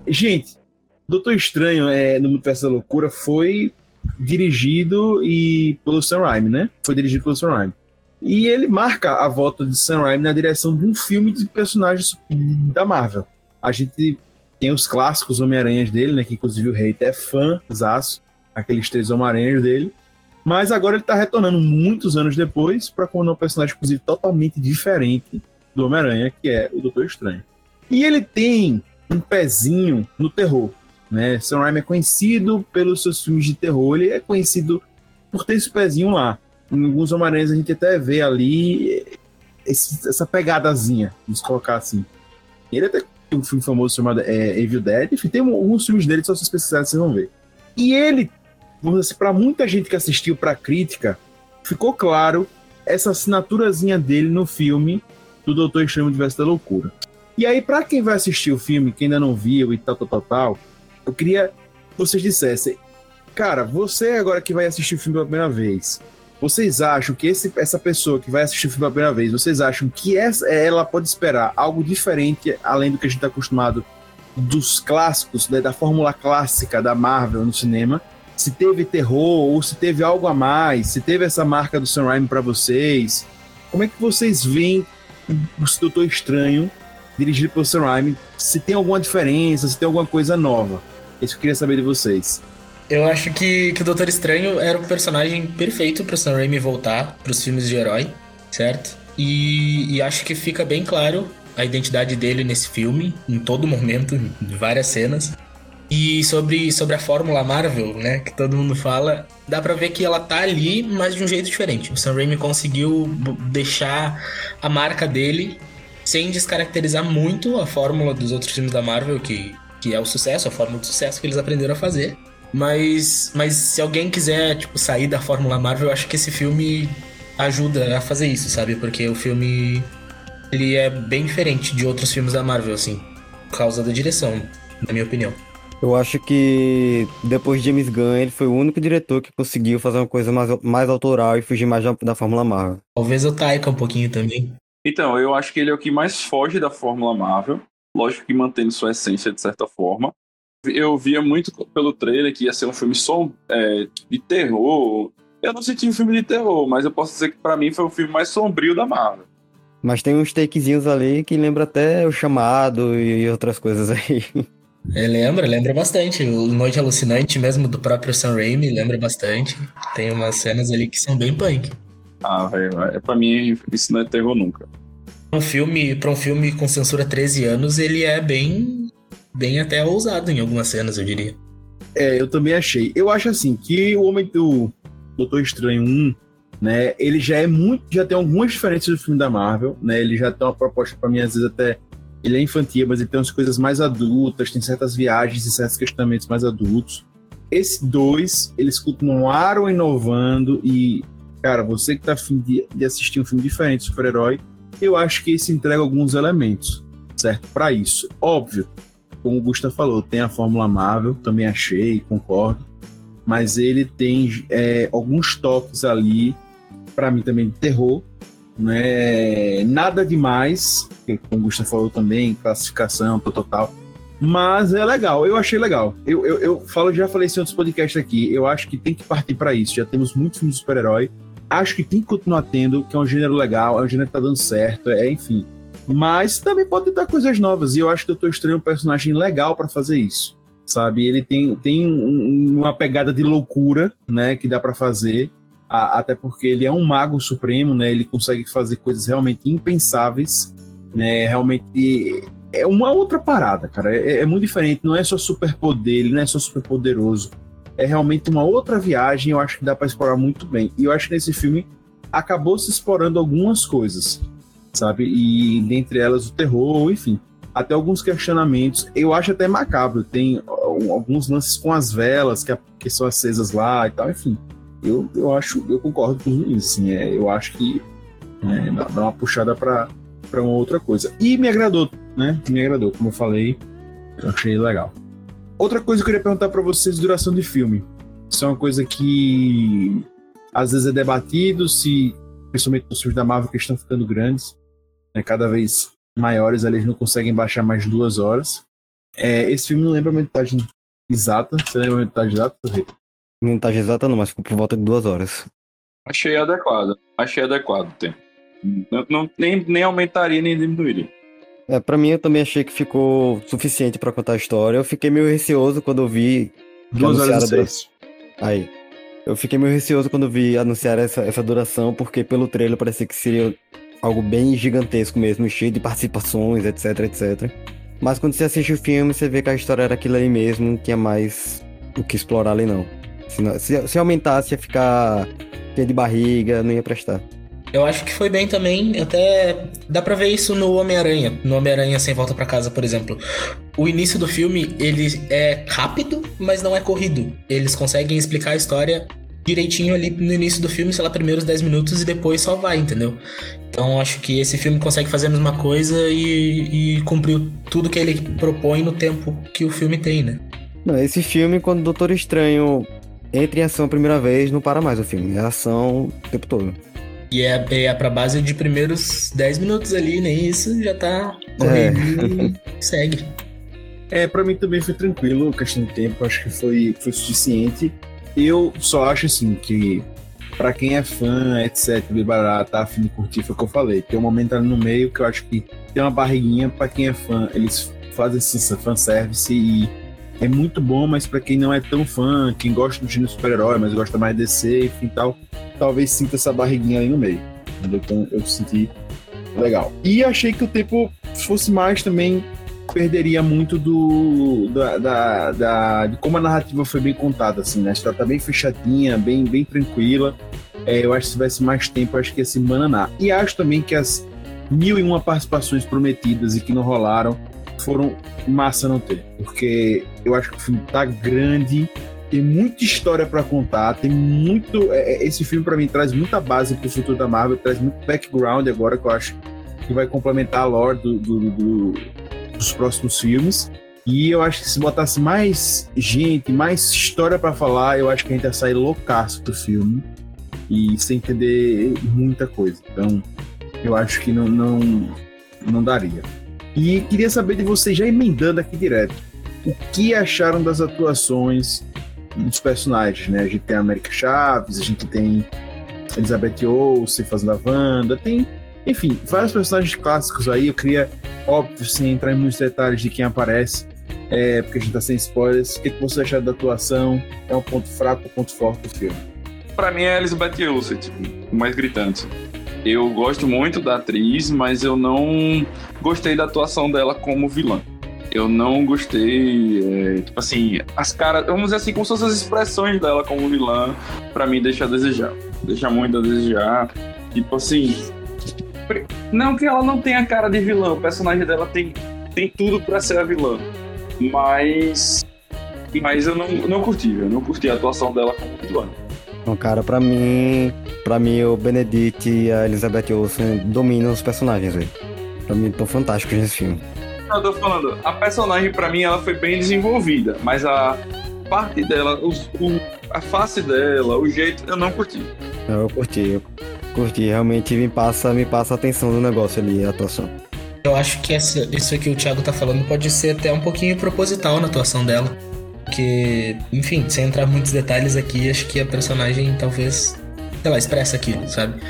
Gente, Doutor Estranho é, no Multiverso da Loucura foi dirigido e pelo Sam Raimi, né? Foi dirigido pelo Sam Raimi. E ele marca a volta de Sam Raimi na direção de um filme de personagens da Marvel. A gente tem os clássicos Homem-Aranhas dele, né? Que inclusive o Hater é fã, zaço, aqueles três Homem-Aranhas dele. Mas agora ele tá retornando muitos anos depois para com um personagem, inclusive, totalmente diferente do Homem-Aranha, que é o Doutor Estranho. E ele tem um pezinho no terror. Né? Sam Raimi é conhecido pelos seus filmes de terror, ele é conhecido por ter esse pezinho lá. Em alguns Homem-Aranhas a gente até vê ali esse- essa pegadazinha, vamos colocar assim. Ele até tem um filme famoso chamado é, Evil Dead, enfim, tem alguns filmes dele, só vocês pesquisarem, vocês vão ver. E ele, vamos dizer assim, pra muita gente que assistiu pra crítica, ficou claro essa assinaturazinha dele no filme do Doutor Estranho Universo da Loucura. E aí, pra quem vai assistir o filme, quem ainda não viu e tal, tal, tal, tal, eu queria que vocês dissessem, cara, você agora que vai assistir o filme pela primeira vez, vocês acham que esse- essa pessoa que vai assistir o filme pela primeira vez, vocês acham que essa, ela pode esperar algo diferente além do que a gente está acostumado dos clássicos, né, da fórmula clássica da Marvel no cinema? Se teve terror ou se teve algo a mais, se teve essa marca do Sam Raimi para vocês? Como é que vocês veem o Doutor Estranho dirigido pelo Sam Raimi? Se tem alguma diferença, se tem alguma coisa nova? Isso que eu queria saber de vocês. Eu acho que, que o Doutor Estranho era o personagem perfeito pro Sam Raimi voltar pros filmes de herói, certo? E, e acho que fica bem claro a identidade dele nesse filme, em todo momento, em várias cenas. E sobre, sobre a fórmula Marvel, né, que todo mundo fala, dá pra ver que ela tá ali, mas de um jeito diferente. O Sam Raimi conseguiu deixar a marca dele sem descaracterizar muito a fórmula dos outros filmes da Marvel, que, que é o sucesso, a fórmula de sucesso que eles aprenderam a fazer. Mas, mas se alguém quiser, tipo, sair da Fórmula Marvel, eu acho que esse filme ajuda a fazer isso, sabe? Porque o filme ele é bem diferente de outros filmes da Marvel, assim, por causa da direção, na minha opinião. Eu acho que depois de James Gunn, ele foi o único diretor que conseguiu fazer uma coisa mais, mais autoral e fugir mais da, da Fórmula Marvel. Talvez o Taika um pouquinho também. Então, eu acho que ele é o que mais foge da Fórmula Marvel. Lógico que mantendo sua essência de certa forma. Eu via muito pelo trailer que ia ser um filme som, é, de terror. Eu não senti um filme de terror, mas eu posso dizer que pra mim foi o filme mais sombrio da Marvel. Mas tem uns takezinhos ali que lembra até o chamado e outras coisas aí. É, lembra, lembra bastante. O Noite Alucinante mesmo do próprio Sam Raimi lembra bastante. Tem umas cenas ali que são bem punk. Ah, velho, é, pra mim isso não é terror nunca. Um filme, para um filme com censura 13 anos, ele é bem bem até ousado em algumas cenas, eu diria. É, eu também achei. Eu acho assim que o Homem do Doutor Estranho 1, né, ele já é muito, já tem algumas diferenças do filme da Marvel, né? Ele já tem uma proposta para mim às vezes até ele é infantil, mas ele tem umas coisas mais adultas, tem certas viagens e certos questionamentos mais adultos. Esse dois, eles continuaram inovando e, cara, você que tá afim de, de assistir um filme diferente super-herói, eu acho que esse entrega alguns elementos, certo? Para isso. Óbvio, como o Gustavo falou, tem a Fórmula Marvel, também achei, concordo. Mas ele tem é, alguns toques ali, para mim também, de terror. Né? Nada demais, como o Gustavo falou também, classificação, tal, tal, tal. Mas é legal, eu achei legal. Eu, eu, eu falo, já falei isso em outros podcasts aqui. Eu acho que tem que partir para isso. Já temos muitos filmes de super-herói. Acho que tem que continuar tendo, que é um gênero legal, é um gênero que tá dando certo, é, enfim. Mas também pode tentar coisas novas. E eu acho que o Doutor Estranho é um personagem legal para fazer isso. Sabe? Ele tem, tem um- uma pegada de loucura, né? Que dá para fazer. A- até porque ele é um mago supremo, né? Ele consegue fazer coisas realmente impensáveis, né? Realmente é uma outra parada, cara. É, é muito diferente. Não é só superpoder, ele não é só super poderoso. É realmente uma outra viagem. Eu acho que dá para explorar muito bem. E eu acho que nesse filme acabou se explorando algumas coisas sabe? E dentre elas o terror, enfim, até alguns questionamentos. Eu acho até macabro. Tem alguns lances com as velas que, que são acesas lá e tal, enfim. Eu, eu acho, eu concordo com meninos, assim, é, eu acho que é, dá, dá uma puxada para para uma outra coisa. E me agradou, né? Me agradou, como eu falei, eu achei legal. Outra coisa que eu queria perguntar para vocês, duração de filme. Isso é uma coisa que às vezes é debatido se, principalmente os filmes da Marvel que estão ficando grandes, né, cada vez maiores, eles não conseguem baixar mais de duas horas. É, esse filme não lembra a metade exata. Você lembra a metade exata? Rita? Não exata não, mas ficou por volta de duas horas. Achei adequado. Achei adequado o tempo. Não, não- nem, nem aumentaria nem diminuiria. É, pra mim eu também achei que ficou suficiente pra contar a história. Eu fiquei meio receoso quando eu vi Duas horas e seis. Aí. Eu fiquei meio receoso quando vi anunciar essa, essa duração, porque pelo trailer parecia que seria algo bem gigantesco mesmo, cheio de participações, etc, etc. Mas quando você assiste o filme, você vê que a história era aquilo ali mesmo, não tinha mais o que explorar ali não. Se, não- se, se aumentasse, ia ficar cheio de barriga, não ia prestar. Eu acho que foi bem também, até dá pra ver isso no Homem-Aranha, no Homem-Aranha Sem Volta pra Casa, por exemplo. O início do filme, ele é rápido, mas não é corrido. Eles conseguem explicar a história direitinho ali no início do filme, sei lá, primeiros 10 minutos e depois só vai, entendeu? Então acho que esse filme consegue fazer a mesma coisa e, e cumpriu tudo que ele propõe no tempo que o filme tem, né? Não, esse filme, quando o Doutor Estranho entra em ação a primeira vez, não para mais o filme. É ação o tempo todo. E é, é pra base de primeiros 10 minutos ali, nem isso, já tá correndo e segue. É, pra mim também foi tranquilo, questão de tempo, acho que foi, foi suficiente. Eu só acho assim que pra quem é fã, etc, Bibará, tá afim de curtir, foi o que eu falei. Tem um momento ali no meio que eu acho que tem uma barriguinha pra quem é fã, eles fazem esse fanservice e é muito bom, mas pra quem não é tão fã, quem gosta do gênero super-herói, mas gosta mais de DC, enfim tal, talvez sinta essa barriguinha ali no meio. Então eu senti legal. E achei que o tempo fosse mais também perderia muito do da, da, da, de como a narrativa foi bem contada assim né? história tá bem fechadinha bem bem tranquila é, eu acho que se tivesse mais tempo acho que ia se bananar e acho também que as mil e uma participações prometidas e que não rolaram foram massa não ter porque eu acho que o filme tá grande tem muita história para contar, tem muito. É, é esse filme para mim traz muita base pro futuro da Marvel, traz muito background agora que eu acho que vai complementar a lore do, do, do, dos próximos filmes. E eu acho que se botasse mais gente, mais história para falar, eu acho que a gente ia sair loucaço do filme e sem entender muita coisa. Então, eu acho que não, não, não daria. E queria saber de vocês, já emendando aqui direto, o que acharam das atuações dos personagens, né? A gente tem a América Chaves, a gente tem Elizabeth Olsen fazendo a Wanda, tem, enfim, vários personagens clássicos aí. Eu queria, óbvio, sem entrar em muitos detalhes de quem aparece, é, porque a gente tá sem spoilers. O que, que você achou da atuação? É um ponto fraco ou ponto forte do filme? Pra mim é Elizabeth Olsen, tipo, o mais gritante. Eu gosto muito da atriz, mas eu não gostei da atuação dela como vilã eu não gostei. É, tipo assim, as caras, vamos dizer assim, como se fossem as expressões dela como vilã, pra mim deixa a desejar. Deixa muito a desejar. Tipo assim. Não que ela não tenha cara de vilã, o personagem dela tem, tem tudo pra ser a vilã. Mas. Mas eu não, não curti, eu não curti a atuação dela como vilã. Então, cara, pra mim. Pra mim, o Benedict e a Elizabeth Olsen dominam os personagens, velho. Pra mim, estão fantásticos nesse filme eu tô falando, a personagem para mim ela foi bem desenvolvida, mas a parte dela, os, o, a face dela, o jeito, eu não curti. Eu curti, eu curti. Realmente me passa, me passa a atenção do negócio ali, a atuação. Eu acho que essa, isso que o Thiago tá falando pode ser até um pouquinho proposital na atuação dela. Porque, enfim, sem entrar em muitos detalhes aqui, acho que a personagem talvez sei lá, expressa aquilo, sabe?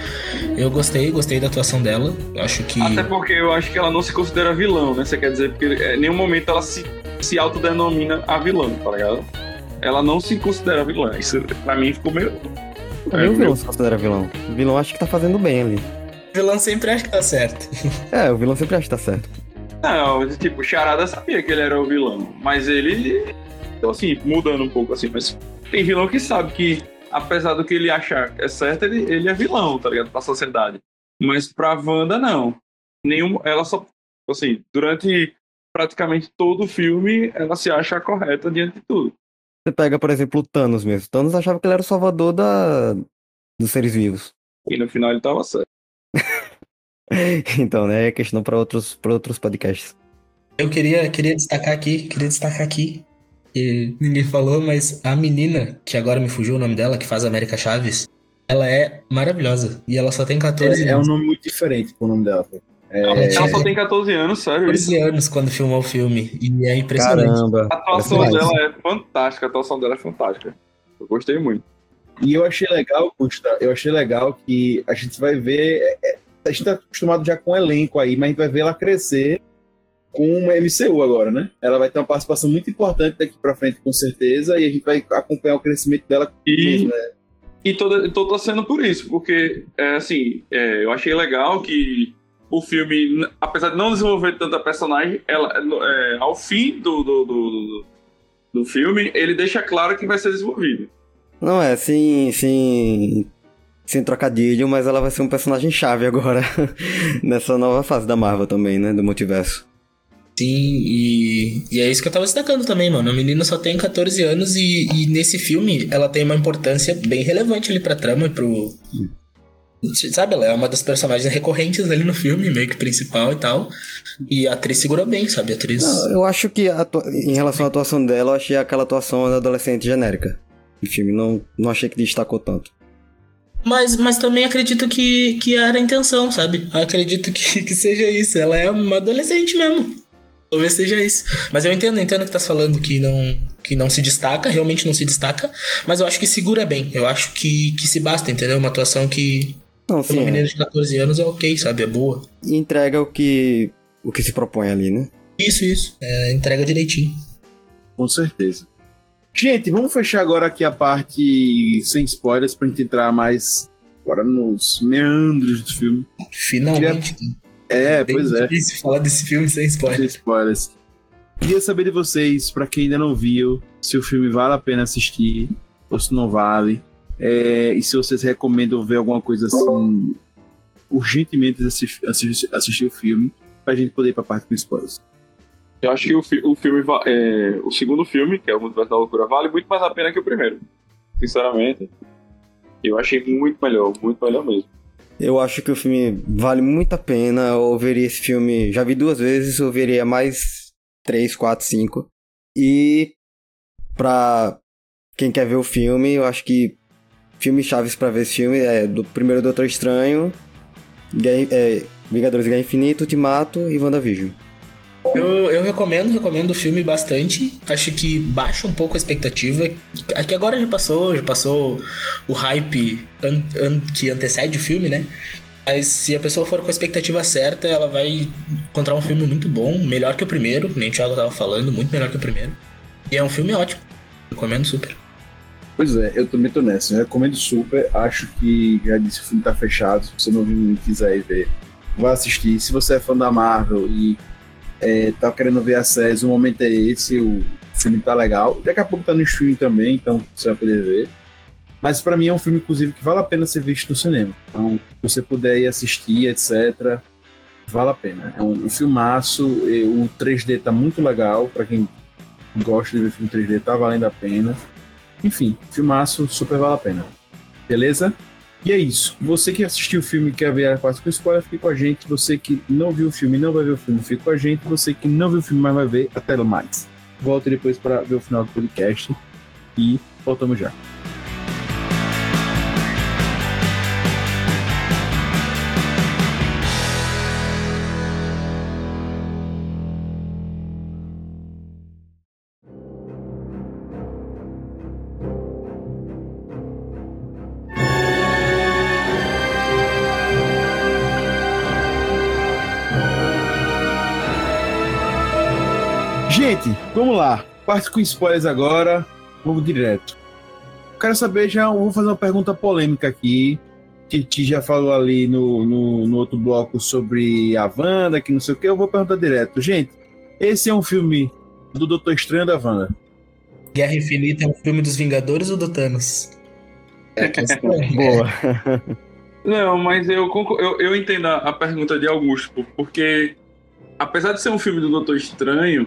Eu gostei, gostei da atuação dela. Eu acho que. Até porque eu acho que ela não se considera vilão, né? Você quer dizer, porque em nenhum momento ela se, se autodenomina a vilã, tá ligado? Ela não se considera vilã. Isso pra mim ficou meio. É, o vilão se considera vilão. O vilão acho que tá fazendo bem ali. O vilão sempre acha que tá certo. [laughs] é, o vilão sempre acha que tá certo. Não, tipo, o Charada sabia que ele era o vilão, mas ele. Então, assim, mudando um pouco assim, mas tem vilão que sabe que apesar do que ele achar que é certo, ele, ele é vilão, tá ligado? Pra sociedade. Mas pra Wanda, não. Nenhum, ela só, assim, durante praticamente todo o filme, ela se acha correta diante de tudo. Você pega, por exemplo, o Thanos mesmo. O Thanos achava que ele era o salvador da... dos seres vivos. E no final ele tava certo. [laughs] então, né, é questão para outros, pra outros podcasts. Eu queria, queria destacar aqui, queria destacar aqui que ninguém falou, mas a menina, que agora me fugiu o nome dela, que faz a América Chaves, ela é maravilhosa. E ela só tem 14 é, anos. É um nome muito diferente pro nome dela. É... Ela só tem 14 anos, sério. 14 anos quando filmou o filme. E é impressionante. Caramba. A atuação dela é fantástica, a atuação dela é fantástica. Eu gostei muito. E eu achei legal, Gusta, eu achei legal que a gente vai ver. É, é, a gente tá acostumado já com o elenco aí, mas a gente vai ver ela crescer com uma MCU agora, né? Ela vai ter uma participação muito importante daqui para frente, com certeza, e a gente vai acompanhar o crescimento dela. E, né? e tô, tô torcendo por isso, porque, é, assim, é, eu achei legal que o filme, apesar de não desenvolver tanta personagem, ela, é, ao fim do, do, do, do, filme, ele deixa claro que vai ser desenvolvido. Não é, sim, sim sem trocadilho, mas ela vai ser um personagem chave agora [laughs] nessa nova fase da Marvel também, né? Do multiverso. Sim, e, e é isso que eu tava destacando também, mano. A menina só tem 14 anos e, e nesse filme ela tem uma importância bem relevante ali pra trama e pro. Sabe, ela é uma das personagens recorrentes ali no filme, meio que principal e tal. E a atriz segura bem, sabe? A atriz. Não, eu acho que atua- em relação à atuação dela, eu achei aquela atuação da adolescente genérica. O filme não, não achei que destacou tanto. Mas, mas também acredito que, que era a intenção, sabe? Acredito que, que seja isso. Ela é uma adolescente mesmo. Talvez seja isso. Mas eu entendo, entendo que tá falando que não, que não se destaca, realmente não se destaca. Mas eu acho que segura bem. Eu acho que, que se basta, entendeu? Uma atuação que, Não, sim, uma menina é. de 14 anos, é ok, sabe? É boa. E entrega o que, o que se propõe ali, né? Isso, isso. É, entrega direitinho. Com certeza. Gente, vamos fechar agora aqui a parte sem spoilers pra gente entrar mais agora nos meandros do filme. Finalmente. É, Bem pois é. difícil falar desse filme sem spoiler. Sem spoilers. Queria saber de vocês, pra quem ainda não viu, se o filme vale a pena assistir ou se não vale. É, e se vocês recomendam ver alguma coisa assim urgentemente assistir, assistir, assistir o filme, pra gente poder ir pra parte com spoilers. Eu acho que o, fi- o filme, é, o segundo filme, que é o Multiverso da Loucura, vale muito mais a pena que o primeiro. Sinceramente. Eu achei muito melhor, muito melhor mesmo. Eu acho que o filme vale muito a pena. Eu veria esse filme, já vi duas vezes, eu veria mais três, quatro, cinco. E pra quem quer ver o filme, eu acho que filmes chaves pra ver esse filme é do primeiro Doutor Estranho, Guerra- é, Vingadores Guerra Infinita, Ultimato e WandaVision. Eu, eu recomendo, recomendo o filme bastante. Acho que baixa um pouco a expectativa. Aqui agora já passou, já passou o hype an- an- que antecede o filme, né? Mas se a pessoa for com a expectativa certa, ela vai encontrar um filme muito bom, melhor que o primeiro, nem o Thiago tava falando, muito melhor que o primeiro. E é um filme ótimo. Recomendo super. Pois é, eu também tô nessa. Eu recomendo super. Acho que já disse o filme tá fechado. Se você não viu e quiser ir ver, vá assistir. Se você é fã da Marvel e é, tá querendo ver as séries, o momento é esse. O filme tá legal. Daqui a pouco tá no streaming também, então você vai poder ver. Mas pra mim é um filme, inclusive, que vale a pena ser visto no cinema. Então, se você puder ir assistir, etc., vale a pena. É um, um filmaço. O 3D tá muito legal. Pra quem gosta de ver filme 3D, tá valendo a pena. Enfim, filmaço, super vale a pena. Beleza? E é isso. Você que assistiu o filme e quer ver a parte com spoiler, fique com a gente. Você que não viu o filme e não vai ver o filme, fique com a gente. Você que não viu o filme, mas vai ver, até mais. Volte depois para ver o final do podcast. E voltamos já. Gente, vamos lá. Parte com spoilers agora. Vamos direto. Quero saber já, vou fazer uma pergunta polêmica aqui. Titi já falou ali no, no, no outro bloco sobre a Wanda, que não sei o que. Eu vou perguntar direto. Gente, esse é um filme do Doutor Estranho da Wanda. Guerra Infinita é um filme dos Vingadores ou do Thanos? É [laughs] questão. Boa. Não, mas eu, eu, eu entendo a, a pergunta de Augusto, porque apesar de ser um filme do Doutor Estranho,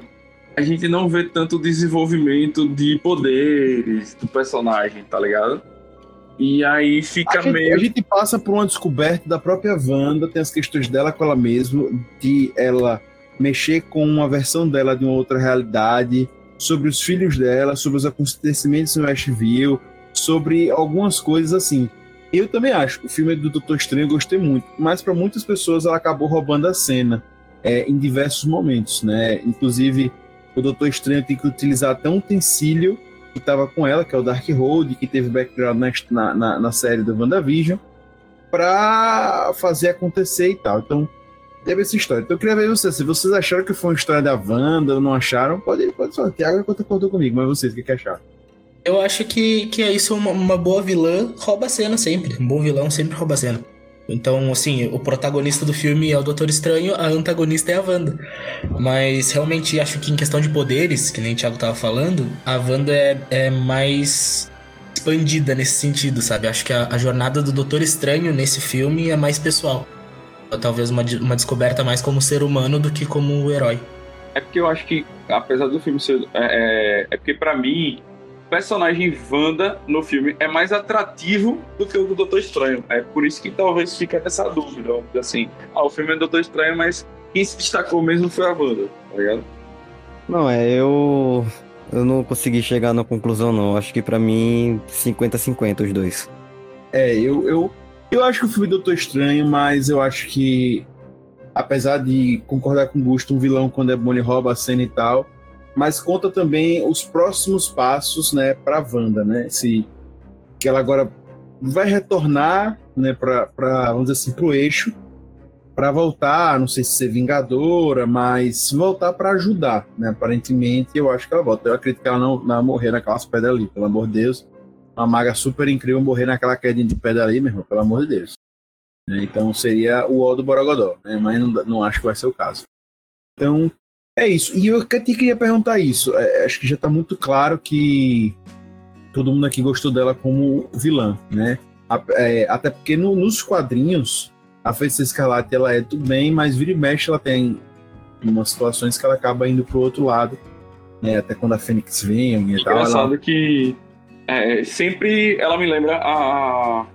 a gente não vê tanto desenvolvimento de poderes do personagem, tá ligado? E aí fica A gente, meio. a gente passa por uma descoberta da própria Wanda, tem as questões dela com ela mesma, de ela mexer com uma versão dela de uma outra realidade, sobre os filhos dela, sobre os acontecimentos no Westview, sobre algumas coisas assim. Eu também acho que o filme do Doutor Estranho eu gostei muito, mas para muitas pessoas ela acabou roubando a cena é, em diversos momentos, né? Inclusive, o Doutor Estranho tem que utilizar até um utensílio que estava com ela, que é o Darkhold, que teve background na, na, na série do WandaVision, para fazer acontecer e tal. Então, teve essa história. Então, eu queria ver vocês. Se vocês acharam que foi uma história da Wanda ou não acharam, pode, pode falar. Tiago concordou comigo, mas vocês, o que, que acharam? Eu acho que, que é isso, uma, uma boa vilã rouba a cena sempre. Um bom vilão sempre rouba a cena. Então, assim, o protagonista do filme é o Doutor Estranho, a antagonista é a Wanda. Mas realmente acho que em questão de poderes, que nem o Thiago tava falando, a Wanda é, é mais expandida nesse sentido, sabe? Acho que a, a jornada do Doutor Estranho nesse filme é mais pessoal. Talvez uma, uma descoberta mais como ser humano do que como herói. É porque eu acho que, apesar do filme ser. É, é, é porque, pra mim, personagem Wanda no filme é mais atrativo do que o do Doutor Estranho. É por isso que talvez fique essa dúvida. Assim, ah, o filme é Doutor Estranho, mas quem se destacou mesmo foi a Wanda, tá ligado? Não, é, eu. Eu não consegui chegar na conclusão, não. Acho que pra mim, 50-50 os dois. É, eu, eu, eu acho que o filme Doutor Estranho, mas eu acho que, apesar de concordar com o Gusto, um vilão quando é bom ele rouba a cena e tal, mas conta também os próximos passos, né, pra Wanda, né? Se, que ela agora vai retornar, né, pra, vamos dizer assim, pro eixo, pra voltar, não sei se ser vingadora, mas voltar pra ajudar, né? Aparentemente, eu acho que ela volta. Eu acredito que ela não, não morrer naquelas pedras ali, pelo amor de Deus uma maga super incrível morrer naquela quedinha de pedra ali, meu irmão, pelo amor de Deus. Né, Então seria o O do Borogodó, né? mas não, não acho que vai ser o caso. Então, é isso. E eu até queria perguntar isso. É, acho que já tá muito claro que todo mundo aqui gostou dela como vilã, né? A- é, até porque no- nos quadrinhos, a Feiticeira Escarlate ela é tudo bem, mas vira e mexe ela tem umas situações que ela acaba indo pro outro lado. Né? Até quando a Fênix vem e tal. ela- Engraçado que é, sempre ela me lembra a,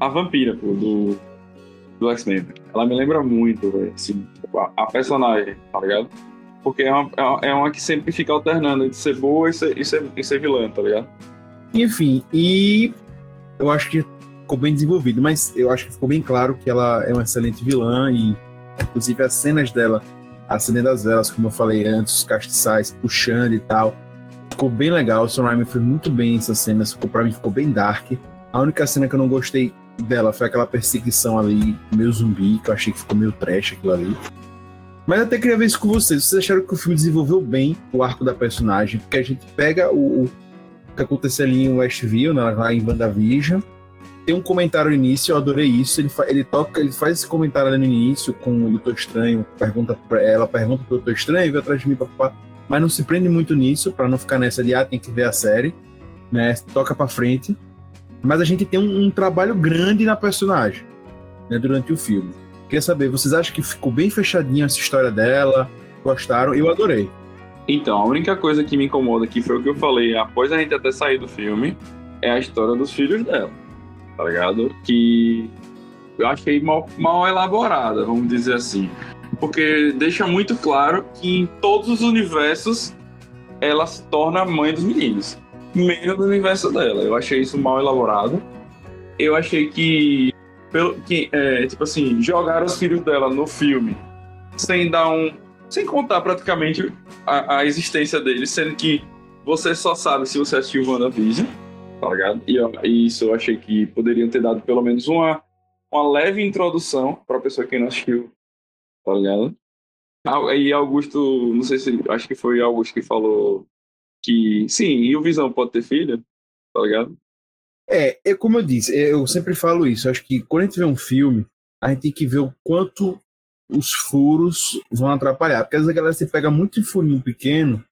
a vampira pô, do, do X-Men. Ela me lembra muito, assim, a, a personagem, tá ligado? Porque é uma, é uma- que sempre fica alternando entre ser boa e ser, e ser, e ser vilã, tá ligado? Enfim, e eu acho que ficou bem desenvolvido, mas eu acho que ficou bem claro que ela é uma excelente vilã e, inclusive, as cenas dela, a cena das velas, como eu falei antes, os castiçais puxando e tal, ficou bem legal. O Sam foi muito bem essas cenas, pra mim ficou bem dark. A única cena que eu não gostei dela foi aquela perseguição ali, meio zumbi, que eu achei que ficou meio trash aquilo ali. Mas eu até queria ver isso com vocês. Vocês acharam que o filme desenvolveu bem o arco da personagem? Porque a gente pega o, o que aconteceu ali em Westview, né, lá em WandaVision. Tem um comentário no início, eu adorei isso. Ele, fa- ele toca, ele faz esse comentário ali no início com o Doutor Estranho, pergunta pra ela, pergunta pro Doutor Estranho, vem atrás de mim, papapá. Mas não se prende muito nisso, pra não ficar nessa de ah, tem que ver a série, né? Toca pra frente. Mas a gente tem um, um trabalho grande na personagem, né, durante o filme. Queria saber, vocês acham que ficou bem fechadinha essa história dela? Gostaram? Eu adorei. Então, a única coisa que me incomoda aqui foi o que eu falei após a gente até sair do filme, é a história dos filhos dela, tá ligado? Que eu achei mal, mal elaborada, vamos dizer assim. Porque deixa muito claro que em todos os universos ela se torna a mãe dos meninos, menos no universo dela. Eu achei isso mal elaborado. Eu achei que, pelo, que é, tipo assim, jogaram os filhos dela no filme sem dar um. sem contar praticamente a, a existência deles, sendo que você só sabe se você assistiu WandaVision, tá ligado? E, eu- e isso eu achei que poderiam ter dado pelo menos uma, uma leve introdução pra pessoa que não assistiu, tá ligado? Ah, E Augusto, não sei se, acho que foi Augusto que falou que, sim, e o Visão pode ter filho, tá ligado? É, é como eu disse, eu sempre falo isso. Acho que quando a gente vê um filme, a gente tem que ver o quanto os furos vão atrapalhar. Porque às vezes a galera se pega muito em furinho pequeno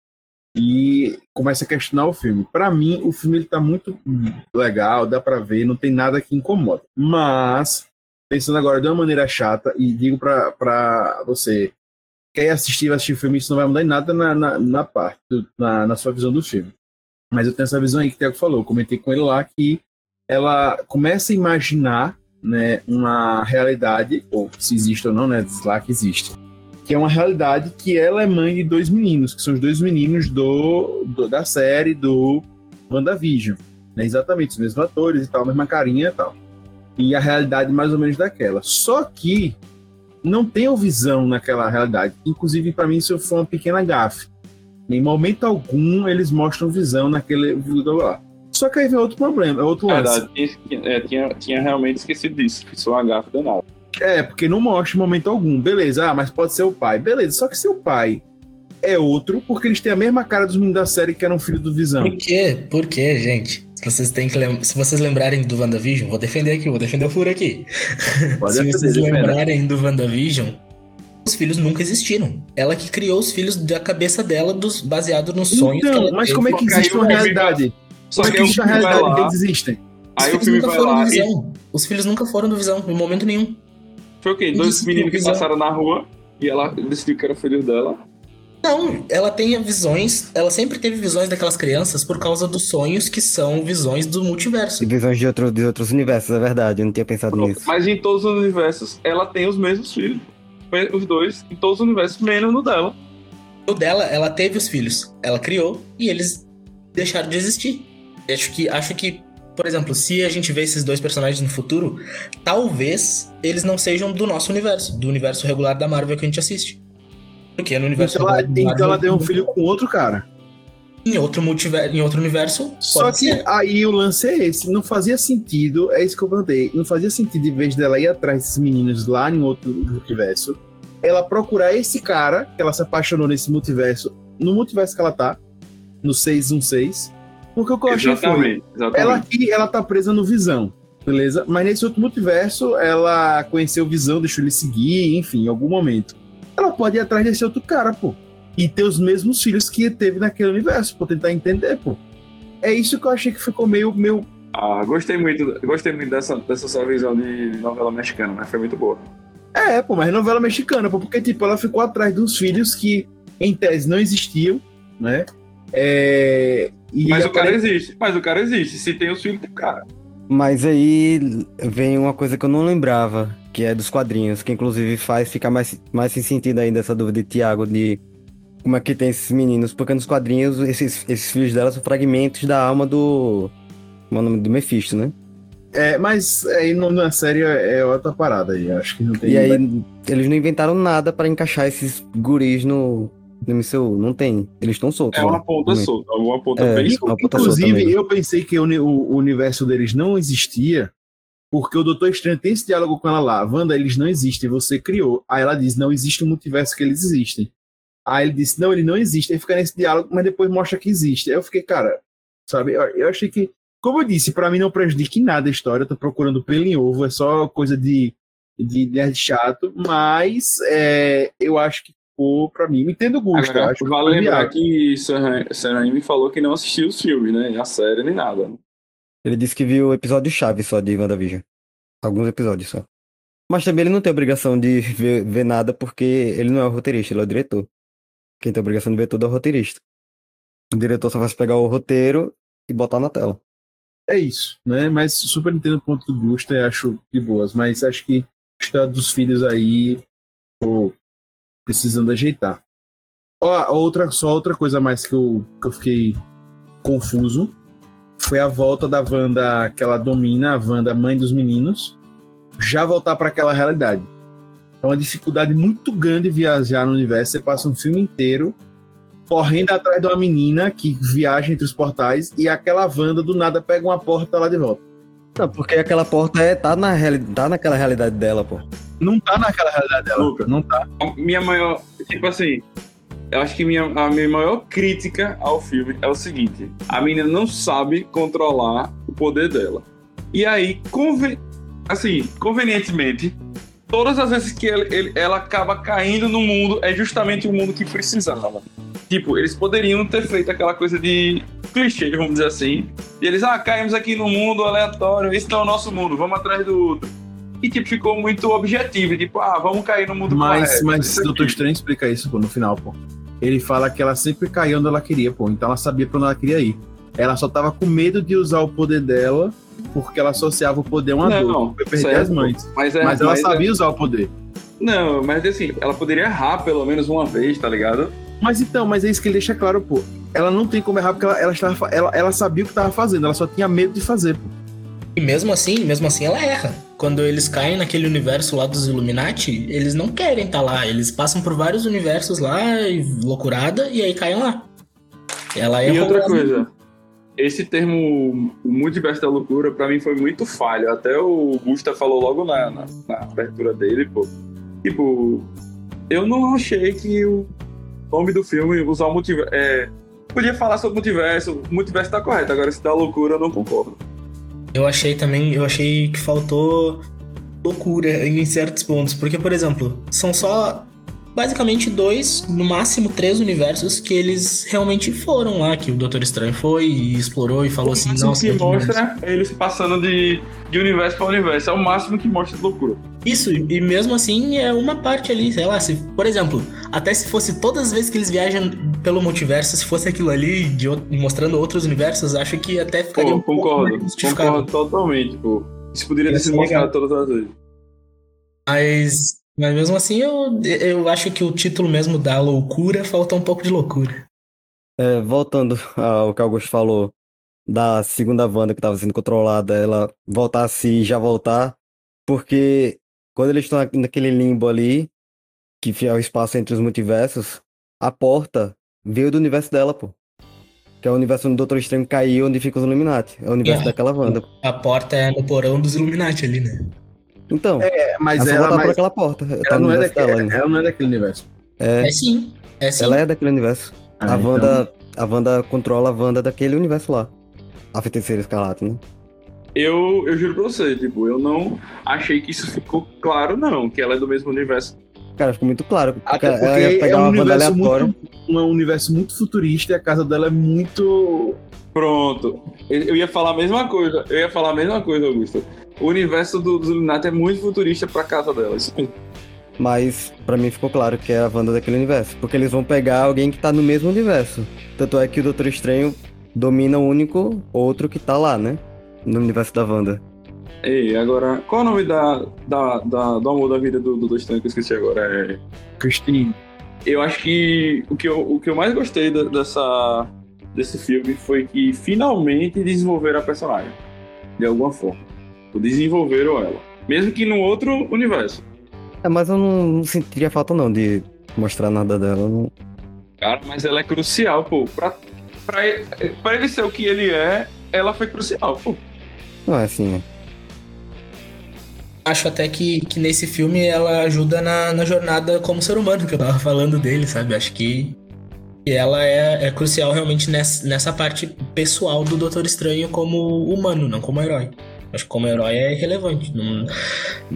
e começa a questionar o filme. Pra mim, o filme ele tá muito legal, dá pra ver, não tem nada que incomoda. Mas, pensando agora de uma maneira chata, e digo pra você, quer assistir, vai assistir o filme, isso não vai mudar em nada na, na, na parte, na, na sua visão do filme. Mas eu tenho essa visão aí que o Thiago falou. Eu comentei com ele lá que ela começa a imaginar né, uma realidade, ou se existe ou não, né? Diz lá que existe. Que é uma realidade que ela é mãe de dois meninos, que são os dois meninos do, do- da série do WandaVision. Né, exatamente, os mesmos atores e tal, a mesma carinha e tal. E a realidade mais ou menos daquela. Só que não tem o visão naquela realidade. Inclusive, para mim, isso foi uma pequena gafe. Em momento algum eles mostram visão naquele vídeo lá. Só que aí vem outro problema, é outro lance. Verdade, tinha, é, tinha, tinha realmente esquecido disso, que é uma gafa danada. É, porque não mostra em momento algum. Beleza, ah, mas pode ser o pai. Beleza, só que seu pai é outro, porque eles têm a mesma cara dos meninos da série que eram filho do Visão. Por quê? Por quê, gente? Se vocês, têm que lem- Se vocês lembrarem do WandaVision, vou defender aqui, vou defender o furo aqui. Pode Se vocês lembrarem do WandaVision, os filhos nunca existiram. Ela que criou os filhos da cabeça dela, dos, baseado nos sonhos que Então, ela mas teve. como é que existe uma uma realidade? Só é que existe a filme vai realidade que lá, eles existem? Os aí o filhos filme nunca vai foram lá do e Visão. Os filhos nunca foram do Visão, em momento nenhum. foi o quê? E Dois meninos que visão. passaram na rua e ela decidiu que era filho dela. Não, ela tem visões, ela sempre teve visões daquelas crianças por causa dos sonhos que são visões do multiverso. E visões de, outro, de outros universos, é verdade. Eu não tinha pensado nisso. Mas em todos os universos, ela tem os mesmos filhos. Os dois, em todos os universos, menos no dela. O dela, ela teve os filhos, ela criou e eles deixaram de existir. Acho que, acho que, por exemplo, se a gente vê esses dois personagens no futuro, talvez eles não sejam do nosso universo, do universo regular da Marvel que a gente assiste. Porque no universo Então ela, regular da então ela deu um filho com outro cara. Em outro multiverso, em outro universo, Só que ser. aí o lance é esse. Não fazia sentido, é isso que eu perguntei. Não fazia sentido, em vez dela ir atrás desses meninos lá em outro multiverso, ela procurar esse cara que ela se apaixonou nesse multiverso, no multiverso que ela tá, no 616. Porque o que eu achei foi. Exatamente, exatamente. Ela aqui, ela tá presa no Visão, beleza? Mas nesse outro multiverso, ela conheceu o Visão, deixou ele seguir, enfim, em algum momento. Ela pode ir atrás desse outro cara, pô. E ter os mesmos filhos que teve naquele universo, pra tentar entender, pô. É isso que eu achei que ficou meio, meio Ah, gostei muito, gostei muito dessa, dessa sua visão de novela mexicana, mas foi muito boa. É, pô, mas novela mexicana, pô, porque, tipo, ela ficou atrás dos filhos que, em tese, não existiam, né? É... E Mas o cara cara- existe, mas o cara existe. Se tem os filhos, tem o cara. Mas aí vem uma coisa que eu não lembrava, que é dos quadrinhos, que inclusive faz ficar mais, mais sem sentido ainda essa dúvida de Tiago de como é que tem esses meninos, porque nos quadrinhos esses, esses filhos dela são fragmentos da alma do. Como é o nome do Mephisto, né? É, mas aí no- na série é é outra parada aí, acho que não tem... E aí eles não inventaram nada pra encaixar esses guris no, no MCU, não tem. Eles estão soltos. É uma ponta Também. solta, uma ponta É. bem solta. ponta Inclusive, eu pensei que o, o universo deles não existia, porque o Doutor Estranho tem esse diálogo com ela lá. Wanda, eles não existem, você criou. Aí ela diz, não existe um multiverso que eles existem. Aí ele disse, não, ele não existe. Aí fica nesse diálogo, mas depois mostra que existe. Aí eu fiquei, cara, sabe, eu, eu achei que, como eu disse, pra mim não prejudica em nada a história, eu tô procurando pelo em ovo, é só coisa de, de nerd chato, mas é, eu acho que ficou pra mim, me entendo o gosto. eu Agora, acho vale lembrar que Sam Sam Raimi falou que não assistiu os filmes, né? A série nem nada. Ele disse que viu o episódio chave só de WandaVision. Alguns episódios só. Mas também ele não tem obrigação de [laughs] ver, ver nada porque ele não é o roteirista, ele é o diretor. Quem tem obrigação de ver tudo é o roteirista. O diretor só vai pegar o roteiro e botar na tela. é isso, né? Mas super entendo o ponto do Gusta e acho de boas, mas acho que a história dos filhos aí tô precisando ajeitar. Ó, outra, só outra coisa mais que eu, que eu fiquei confuso foi a volta da Wanda que ela domina, a Wanda mãe dos meninos, já voltar para aquela realidade. É uma dificuldade muito grande viajar no universo. Você passa um filme inteiro correndo atrás de uma menina que viaja entre os portais e aquela Wanda do nada pega uma porta lá de volta. Não, porque aquela porta é, tá, na reali tá naquela realidade dela, pô. Não tá naquela realidade dela. Luca. Não tá. A minha maior. Tipo assim. Eu acho que minha, a minha maior crítica ao filme é o seguinte: a menina não sabe controlar o poder dela. E aí, conven... assim, convenientemente, todas as vezes que ele- ele- ela acaba caindo no mundo, é justamente o mundo que precisava. Tipo, eles poderiam ter feito aquela coisa de clichê, vamos dizer assim. E eles, ah, caímos aqui no mundo aleatório, esse não é o nosso mundo, vamos atrás do outro. E, tipo, ficou muito objetivo, tipo, ah, vamos cair no mundo Mas, correto, mas. Doutor Estranho explica isso pô, no final, pô. Ele fala que ela sempre caiu onde ela queria, pô. Então ela sabia pra onde ela queria ir. Ela só tava com medo de usar o poder dela porque ela associava o poder a uma Não, dor. Foi perder certo. as mães. Mas, é, Mas ela é- sabia usar o poder. Não, mas assim, ela poderia errar pelo menos uma vez, tá ligado? Mas então, mas é isso que ele deixa claro, pô. Ela não tem como errar porque ela, ela, estava, ela, ela sabia o que tava fazendo, ela só tinha medo de fazer, pô. E mesmo assim, mesmo assim ela erra. Quando eles caem naquele universo lá dos Illuminati, eles não querem estar lá. Eles passam por vários universos lá, e loucurada, e aí caem lá. Ela E erra. outra coisa, esse termo, o multiverso da loucura, pra mim foi muito falho. Até o Gusta falou logo na, na, na abertura dele, pô. Tipo, eu não achei que o nome do filme usar o multiverso. É, podia falar sobre multiverso, o multiverso tá correto, agora esse da loucura eu não concordo. Eu achei também, eu achei que faltou loucura em certos pontos. Porque, por exemplo, são só basicamente dois, no máximo três universos que eles realmente foram lá, que o Doutor Estranho foi e explorou e falou assim, Isso nossa. que que mostra eles passando de, de universo para universo. É o máximo que mostra de loucura. Isso, e mesmo assim é uma parte ali, sei lá, se, por exemplo, até se fosse todas as vezes que eles viajam pelo multiverso, se fosse aquilo ali, de, o- mostrando outros universos, acho que até ficaria Pô, um pouco concordo. Concordo totalmente, pô. Isso poderia ter sido mostrado todas as vezes. Mas, mas mesmo assim, eu, eu acho que o título mesmo da loucura falta um pouco de loucura. É, voltando ao que o Augusto falou da segunda Wanda que estava sendo controlada, ela voltar a si e já voltar, porque quando eles estão naquele limbo ali, que é o espaço entre os multiversos, a porta veio do universo dela, pô. Que é o universo onde o Doutor Estranho caiu, onde fica os Illuminati. É o universo É. daquela Wanda. A porta é no porão dos Illuminati ali, né? Então, É, mas ela ela, voltar por mas aquela porta. Tá ela, no não é dela daquele, ela não é daquele universo. É, É sim, é sim. ela é daquele universo. Ah, A então- Wanda, a Wanda controla a Wanda daquele universo lá. A feiticeira escarlate, né? Eu, eu juro pra você, tipo, eu não achei que isso ficou claro, não, que ela é do mesmo universo. Cara, ficou muito claro. Porque Até ela ia porque é pegar um uma Wanda universo, muito, um universo muito futurista e a casa dela é muito. Pronto. Eu ia falar a mesma coisa. Eu ia falar a mesma coisa, Augusto. O universo do- dos Illuminati é muito futurista pra casa dela. Isso mesmo. Mas pra mim ficou claro que é a Wanda daquele universo. Porque eles vão pegar alguém que tá no mesmo universo. Tanto é que o Doutor Estranho domina o único outro que tá lá, né? No universo da Wanda. Ei, agora, qual é o nome da, da, da- do amor da vida do, do Doutor Estranho que eu esqueci agora? É... Christine. Eu acho que o que eu, o que eu mais gostei da- dessa, desse filme foi que finalmente desenvolveram a personagem. De alguma forma. Desenvolveram ela. Mesmo que num outro universo. É, mas eu não, não sentiria falta não de mostrar nada dela. não- Cara, mas ela é crucial, pô. Pra, pra, ele, pra ele ser o que ele é, ela foi crucial, pô. Não é assim, né? Acho até que, que nesse filme ela ajuda na, na jornada como ser humano, que eu tava falando dele, sabe? Acho que, que ela é, é crucial realmente nessa, nessa parte pessoal do Doutor Estranho como humano, não como herói. Acho que como herói é relevante. Não-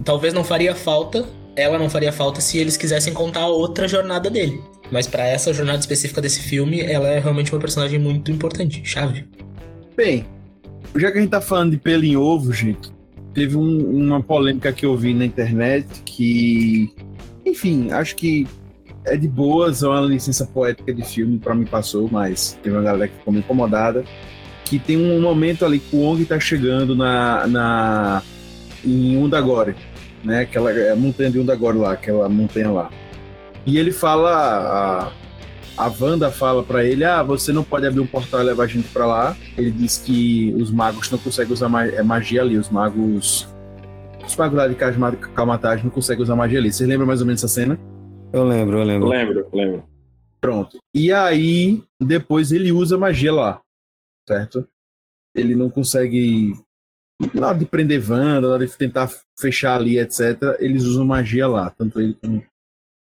talvez não faria falta, ela não faria falta se eles quisessem contar outra jornada dele. Mas pra essa jornada específica desse filme, ela é realmente uma personagem muito importante, chave. Bem, já que a gente tá falando de pelo em ovo, gente, teve um- uma polêmica que eu vi na internet que, enfim, acho que é de boas, é uma licença poética de filme, pra mim passou, mas teve uma galera que ficou incomodada. Que tem um momento ali que o Wong tá chegando na, na em Undagore, né? Aquela é montanha de Undagore lá, aquela montanha lá. E ele fala, a, a Wanda fala pra ele: Ah, você não pode abrir um portal e levar a gente pra lá. Ele diz que os magos não conseguem usar é, magia ali, os magos. Os magos lá de Kalmataj não conseguem usar magia ali. Vocês lembram mais ou menos essa cena? Eu lembro, eu lembro. Lembro, lembro. Pronto. E aí, depois ele usa magia lá, certo? Ele não consegue. Na hora de prender Wanda, na hora de tentar fechar ali, etc., eles usam magia lá, tanto ele como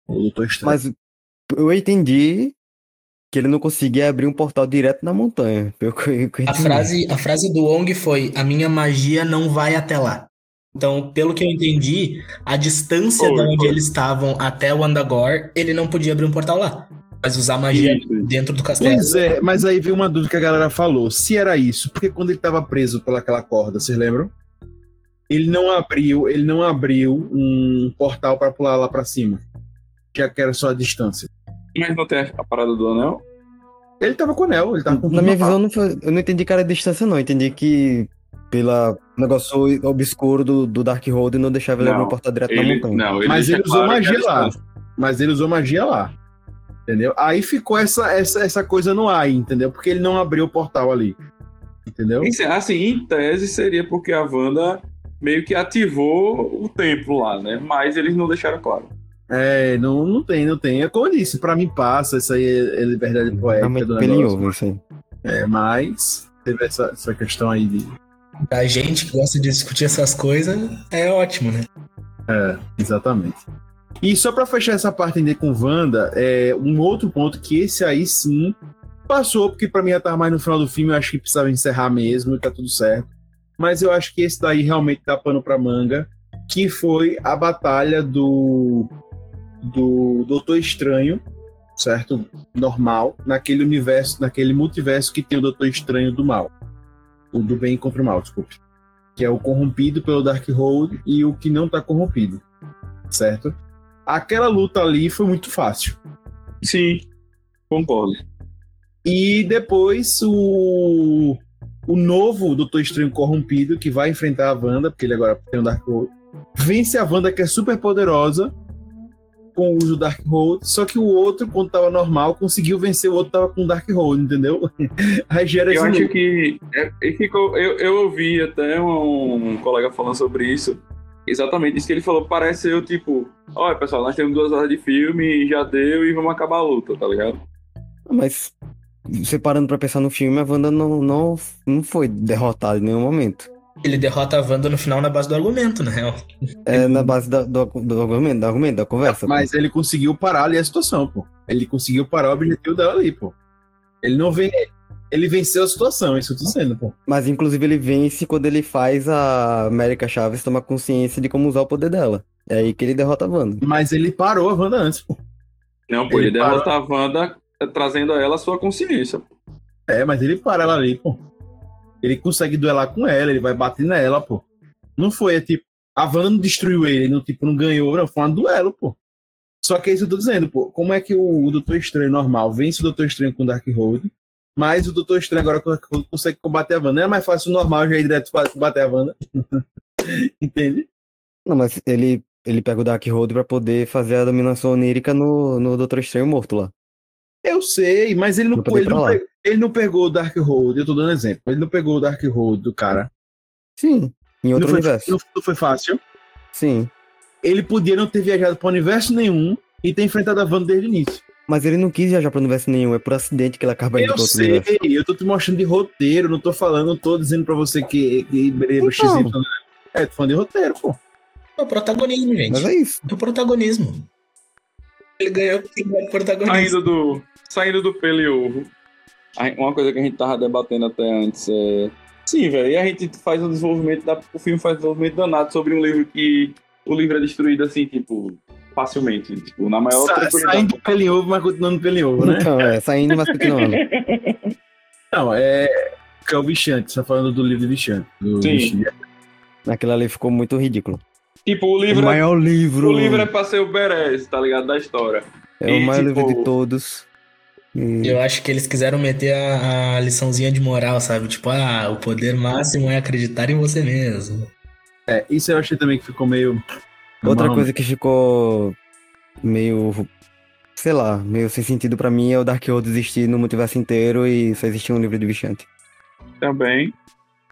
o Doutor Estranho. Mas eu entendi que ele não conseguia abrir um portal direto na montanha. Eu- eu A frase, a frase do Wong foi: A minha magia não vai até lá. Então, pelo que eu entendi, a distância Foi, de onde foi. eles estavam até o Andagor, ele não podia abrir um portal lá. Mas usar magia Isso, dentro do castelo. Pois é, mas aí veio uma dúvida que a galera falou. Se era isso, porque quando ele estava preso pelaquela corda, vocês lembram? Ele não abriu, ele não abriu um portal para pular lá para cima. Já que era só a distância. Mas não tem a, parada do anel? Ele tava com o anel, ele tava com Na minha visão, não foi, eu não entendi que era distância, não. Eu entendi que pela negócio obscuro do, do Dark Road não deixava ele Não, abrir um portal direto na Ele, montanha. não, ele Mas ele usou claro magia lá. Mas ele usou magia lá. Entendeu? Aí ficou essa, essa, essa coisa no ar, entendeu? Porque ele não abriu o portal ali. Entendeu? Assim, em tese seria porque a Wanda meio que ativou o templo lá, né? Mas eles não deixaram claro. É, não, não tem, não tem. É como eu disse, pra mim passa, isso aí é, é liberdade poética Realmente do negócio. aí. É, mas teve essa, essa questão aí de. Pra gente que gosta de discutir essas coisas, é ótimo, né? É, exatamente. E só pra fechar essa parte ainda com Wanda, é um outro ponto que esse aí sim passou, porque pra mim já tava mais no final do filme, eu acho que precisava encerrar mesmo e tá tudo certo. Mas eu acho que esse daí realmente dá pano pra manga, que foi a batalha do do Doutor Estranho, certo? Normal, naquele universo, naquele multiverso que tem o Doutor Estranho do mal. O do bem contra o mal, desculpe. Que é o corrompido pelo Darkhold e o que não tá corrompido. Certo? Aquela luta ali foi muito fácil. Sim, concordo. E depois o, o novo Doutor Estranho corrompido, que vai enfrentar a Wanda, porque ele agora tem o Darkhold, vence a Wanda, que é super poderosa, com o uso do Darkhold, só que o outro, quando tava normal, conseguiu vencer o outro tava com Darkhold, entendeu? [laughs] Aí gera Eu acho que. é- que eu, eu ouvi até um, um colega falando sobre isso. Exatamente isso que ele falou. Parece eu, tipo, olha pessoal, nós temos duas horas de filme, já deu e vamos acabar a luta, tá ligado? Mas, você parando pra pensar no filme, a Wanda não, não, não foi derrotada em nenhum momento. Ele derrota a Wanda no final na base do argumento, na real. É na base da- do, do argumento, do argumento, da conversa. Mas ele conseguiu parar ali a situação, pô. Ele conseguiu parar o objetivo dela ali, pô. Ele não vem. Ele venceu a situação, isso eu tô dizendo, pô. Mas inclusive ele vence quando ele faz a América Chaves tomar consciência de como usar o poder dela. É aí que ele derrota a Wanda. Mas ele parou a Wanda antes, pô. Não, pô, ele, Ele derrota a Wanda eh, trazendo a ela a sua consciência. É, mas ele para ela ali, pô. Ele consegue duelar com ela, ele vai bater nela, pô. Não foi, é tipo, a Wanda não destruiu ele, não, tipo, não ganhou, não, foi um duelo, pô. Só que é isso que eu tô dizendo, pô. Como é que o, o Doutor Estranho normal vence o Doutor Estranho com o Darkhold, mas o Doutor Estranho agora consegue combater a Wanda? Não é mais fácil o normal já ir direto pra combater a Wanda? [laughs] Entende? Não, mas ele, ele pega o Darkhold pra poder fazer a dominação onírica no, no Doutor Estranho morto lá. Eu sei, mas ele não, ele não, falar. pe- ele não pegou o Darkhold, eu tô dando exemplo. Ele não pegou o Darkhold do cara. Sim, em outro não, foi, universo. não- não foi fácil. Sim. Ele podia não ter viajado para universo nenhum e ter enfrentado a Wanda desde o início. Mas ele não quis viajar pro universo nenhum, é por acidente que ele acaba indo Eu pro outro sei, universo. eu tô te mostrando de roteiro, não tô falando, não tô dizendo pra você que, que Brebo Então. XY. É, tô falando de roteiro, pô. É o protagonismo, gente. Mas é isso. É o protagonismo. Ele ganhou porque é o protagonismo. Saindo do, saindo do pelo e ovo. Uma coisa que a gente tava debatendo até antes é. Sim, velho. E a gente faz um desenvolvimento. Da, o filme faz um desenvolvimento danado sobre um livro que. O livro é destruído assim, tipo, facilmente. Tipo, na maior Sa tranquilidade. saindo do pelo em ovo, mas continuando pelo em ovo, né? Então, é, saindo, mas continuando. [laughs] Não, é. Que é o Vichante, você tá falando do livro Vichante. Do Sim. Vichante. Aquilo ali ficou muito ridículo. Tipo, o O livro, é, maior livro. o livro é pra ser o Beres, tá ligado? Da história. É o e, maior tipo, livro de todos. E- Eu acho que eles quiseram meter a, a liçãozinha de moral, sabe? Tipo, ah, o poder máximo é acreditar em você mesmo. É, isso eu achei também que ficou meio. Outra Mal- coisa que ficou meio. Sei lá, meio sem sentido pra mim é o Darkhold existir no multiverso inteiro e só existir um livro de Vichante. Também.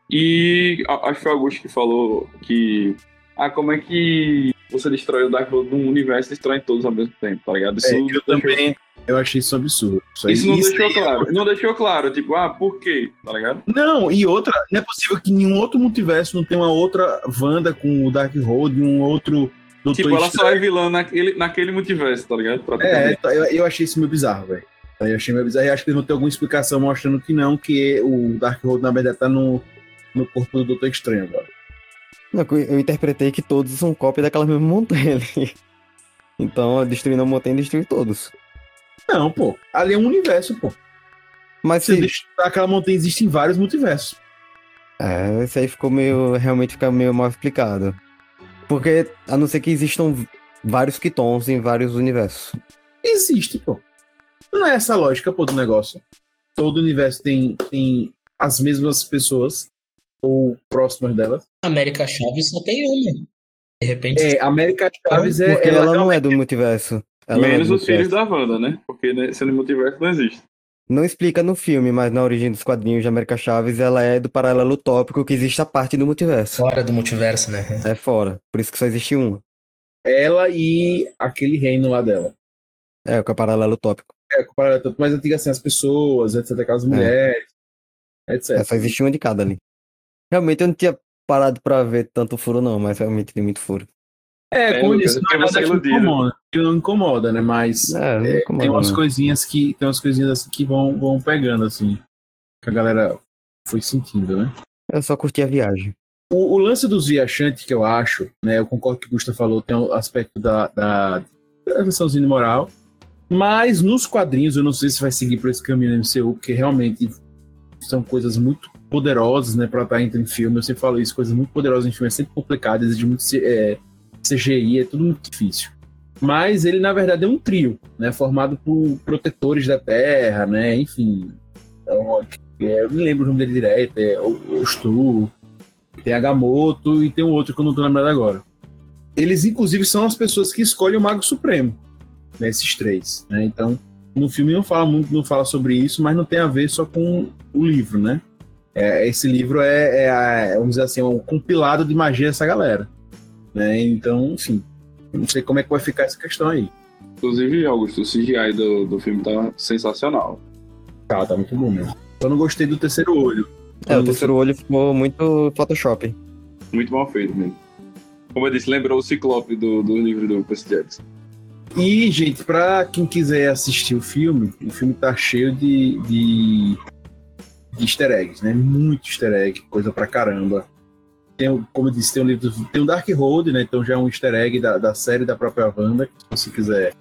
E acho que foi o Augusto que falou que. Ah, como é que você destrói o Darkhold num universo e destrói todos ao mesmo tempo, tá ligado? Isso, É, eu deixou- também. Eu achei isso um absurdo. Isso, isso não isso deixou aí- claro. Não deixou claro, tipo, ah, por quê? Tá ligado? Não, e outra, não é possível que nenhum outro multiverso não tenha uma outra Wanda com o Darkhold e um outro Doutor tipo, ela só é vilã naquele, naquele multiverso, tá ligado? É, tá, eu, eu achei isso meio bizarro, velho. Eu achei meio bizarro e acho que eles vão ter alguma explicação mostrando que não, que o Darkhold, na verdade, tá no, no corpo do Doutor Estranho agora. Não, Eu interpretei que todos são cópia daquela mesma montanha ali. [laughs] Então, destruindo a montanha, destruiu todos. Não, pô. Ali é um universo, pô. Mas Se se... aquela montanha existe em vários multiversos. É, isso aí ficou meio. Realmente fica meio mal explicado. Porque, a não ser que existam vários Kitons em vários universos. Existe, pô. Não é essa a lógica, pô, do negócio. Todo universo tem, tem as mesmas pessoas, ou próximas delas. América Chaves só tem uma. De repente, É, América Chaves é. Porque ela ela não é do multiverso. Ela é Menos do os filhos da Wanda, né? Porque né, sendo multiverso não existe. Não explica no filme, mas na origem dos quadrinhos de América Chaves, ela é do paralelo utópico que existe a parte do multiverso. fora do multiverso, né? É fora. Por isso que só existe uma. ela e aquele reino lá dela. É, o que é paralelo utópico. É, comparado tanto mais antiga assim, as pessoas, etc, aquelas mulheres, etc. É, só existe uma de cada ali. Realmente eu não tinha parado pra ver tanto furo, não, mas realmente tem muito furo. É, É, disse, você iludido. incomoda, não incomoda, né? Mas É, não é, incomoda, tem umas não. coisinhas que tem umas coisinhas assim que vão, vão pegando, assim, que a galera foi sentindo, né? Eu só curti a viagem. O, o lance dos viajantes que eu acho, né? Eu concordo com o que o Gusta falou, tem o aspecto da, da, a versãozinha de moral. Mas nos quadrinhos, eu não sei se vai seguir por esse caminho no MCU, porque realmente são coisas muito poderosas, né, pra estar entre em filme. Eu sempre falo isso, coisas muito poderosas em filme é sempre complicado, exige muito é, CGI, é tudo muito difícil. Mas ele, na verdade, é um trio, né, formado por protetores da Terra, né, enfim. Então, é, eu me lembro o nome dele direto, é o Stu, tem Agamotto e tem um outro que eu não tô lembrando agora. Eles, inclusive, são as pessoas que escolhem o Mago Supremo, né, esses três, né, então... No filme não fala muito, não fala sobre isso, mas não tem a ver só com o livro, né? É, esse livro é, é, vamos dizer assim, é um compilado de magia dessa galera. Né? Então, enfim, não sei como é que vai ficar essa questão aí. Inclusive, Augusto, o CGI do, do filme tá sensacional. Tá, tá muito bom mesmo. Eu não gostei do terceiro olho. É, o terceiro olho ficou muito Photoshop. Muito mal feito mesmo. Como eu disse, lembrou o Ciclope do, do livro do Percy Jackson. E, gente, pra quem quiser assistir o filme, o filme tá cheio de, de, de easter eggs, né? Muito easter egg, coisa pra caramba. Tem, como eu disse, tem um livro, tem um Dark Road, né? Então já é um easter egg da, da série da própria Wanda, se você quiser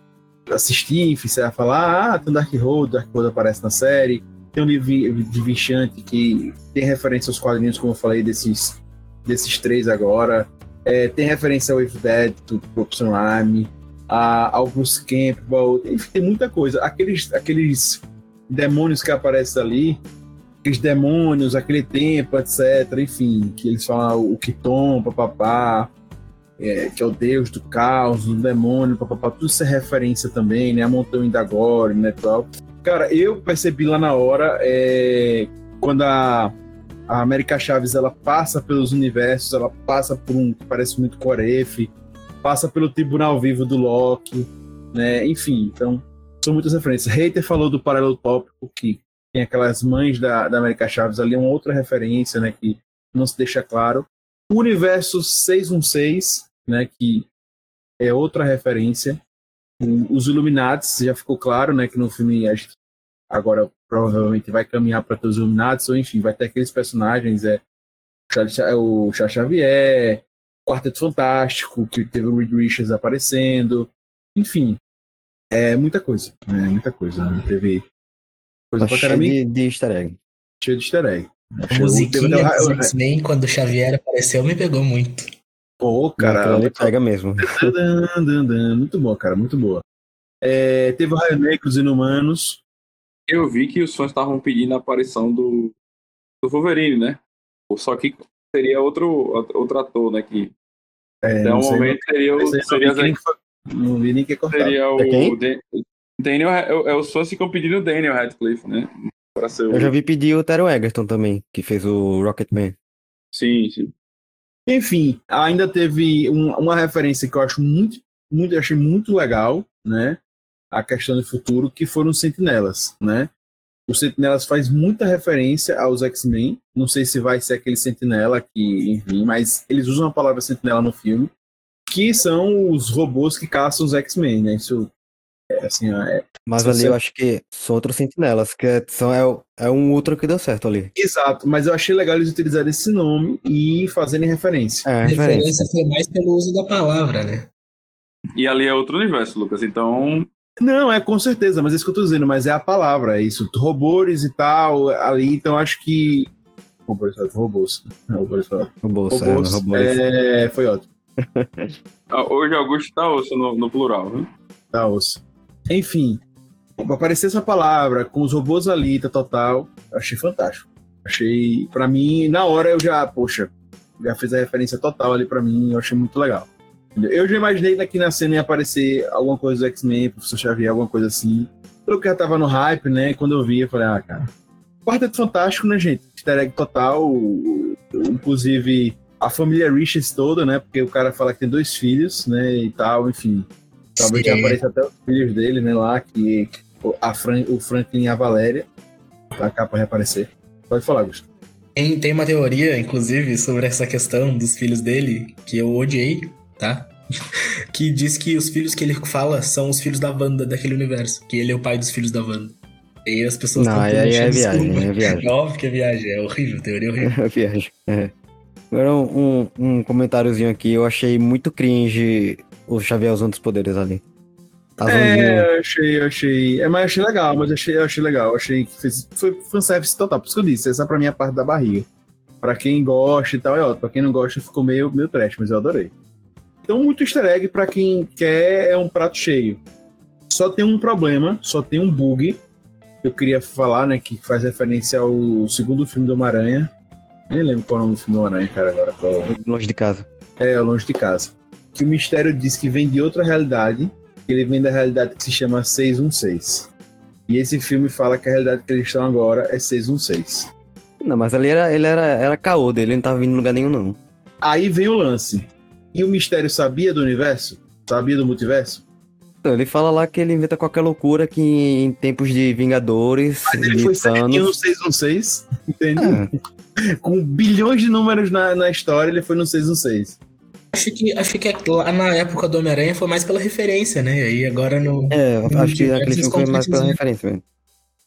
assistir, vai falar, ah, tem um Dark Road, Dark Road aparece na série. Tem um livro de Vichante que tem referência aos quadrinhos, como eu falei, desses, desses três agora. É, tem referência ao If Dead, do Propulsion Army a, Bruce Campbell, enfim, tem muita coisa. Aqueles, aqueles demônios que aparecem ali, aqueles demônios, aquele tempo, etc. Enfim, que eles falam o Kiton, papapá, é, que é o deus do caos, do demônio, papapá, tudo isso é referência também, né? A montanha da Gore, né, tal. Cara, eu percebi lá na hora, é, quando a, a América Chaves ela passa pelos universos, ela passa por um que parece muito com Oref, passa pelo tribunal vivo do Loki, né? Enfim, então são muitas referências. Hater falou do paralelo tópico, que tem aquelas mães da, da América Chaves ali, uma outra referência, né? Que não se deixa claro. O universo 616, né? Que é outra referência. Os Illuminates, já ficou claro, né? Que no filme agora provavelmente vai caminhar para os Illuminates, ou enfim, vai ter aqueles personagens, é o Charles Xavier, Quarteto Fantástico, que teve o Reed Richards aparecendo. Enfim, é muita coisa. É muita coisa. Né? Teve coisa tá pra. Cheio de, de easter egg. Cheio de easter egg. A musiquinha do X-Men, quando o Xavier apareceu, me pegou muito. Pô, cara. Ele pega mesmo. muito boa, cara, muito boa. É, teve o Raio Negro, os Inumanos. Eu vi que os fãs estavam pedindo a aparição do, do Wolverine, né? Só que seria outro, outro ator, né? Que é, Até o momento seria o. Seria, seria não vi nem que cortar. Seria o. É Daniel, é, é, os fãs ficam pedindo o Daniel Radcliffe, né? Pra ser o... Eu já vi pedir o Tero Egerton também, que fez o Rocketman. Sim, sim. Enfim, ainda teve um, uma referência que eu acho muito, muito, achei muito legal, né? A questão do futuro, que foram os sentinelas, né? O Sentinelas faz muita referência aos X-Men. Não sei se vai ser aquele Sentinela que, enfim, mas eles usam a palavra Sentinela no filme, que são os robôs que caçam os X-Men, né? Isso é assim, é, mas ali você... eu acho que são outros sentinelas, que é, são, é, é um outro que deu certo ali. Exato, mas eu achei legal eles utilizarem esse nome e fazerem referência. É, a referência foi mais pelo uso da palavra, né? E ali é outro universo, Lucas, então não, é com certeza, mas é isso que eu tô dizendo, mas é a palavra, é isso. Robôs e tal, ali, então acho que. Robôs, robôs. Robôs, robôs, robôs, robôs. É, foi ótimo. Ah, hoje Augusto tá osso no, no plural, viu? Tá osso. Enfim, aparecer essa palavra com os robôs ali, tá total, achei fantástico. Achei, para mim, na hora eu já, poxa, já fez a referência total ali para mim, eu achei muito legal. Eu já imaginei daqui na cena ia aparecer alguma coisa do X-Men, Professor Xavier, alguma coisa assim. Pelo que já tava no hype, né? Quando eu vi, eu falei, ah, cara. Quarteto Fantástico, né, gente? Easter egg total. Inclusive, a família Richards toda, né? Porque o cara fala que tem dois filhos, né? E tal, enfim. Talvez já apareça até os filhos dele, né? Lá, que a Fran, o Franklin e a Valéria. Tá cá pra reaparecer. Pode falar, Gustavo. Tem, tem uma teoria, inclusive, sobre essa questão dos filhos dele, que eu odiei, tá? [laughs] que diz que os filhos que ele fala são os filhos da Wanda daquele universo. Que ele é o pai dos filhos da Wanda. E as pessoas Não, aí, aí é viagem, é [laughs] viagem. É óbvio que é viagem, é horrível, teoria horrível. [laughs] É viagem, é. Agora um, um comentáriozinho aqui, eu achei muito cringe o Xavier usando os poderes ali. Azulzinho. É, eu achei, eu achei. É, mas eu achei legal, mas eu achei, achei legal. Achei que fez, foi fanservice total. Por isso que eu disse, essa pra mim é a parte da barriga. Pra quem gosta e tal, é ótimo. Pra quem não gosta, ficou meio, meio trash, mas eu adorei. Então, muito easter egg pra quem quer é um prato cheio. Só tem um problema, só tem um bug. que Eu queria falar, né? Que faz referência ao segundo filme do Homem-Aranha. Nem lembro qual é o nome do filme do Homem-Aranha, cara, agora. Longe de casa. É, longe de casa. Que o mistério diz que vem de outra realidade, que ele vem da realidade que se chama 616. E esse filme fala que a realidade que eles estão agora é 616. Não, mas ali era, ele era, era caô dele, ele não tava vindo em lugar nenhum, não. Aí vem o lance. E o mistério sabia do universo? Sabia do multiverso? Então, ele fala lá que ele inventa qualquer loucura que em tempos de Vingadores, Mas ele foi certinho no Thanos... 616, entende? É, Com bilhões de números na, na história, ele foi no 616. Acho que, acho que lá na época do Homem-Aranha foi mais pela referência, né? E aí agora no. é, eu acho que aquele filme foi mais pela né? referência mesmo.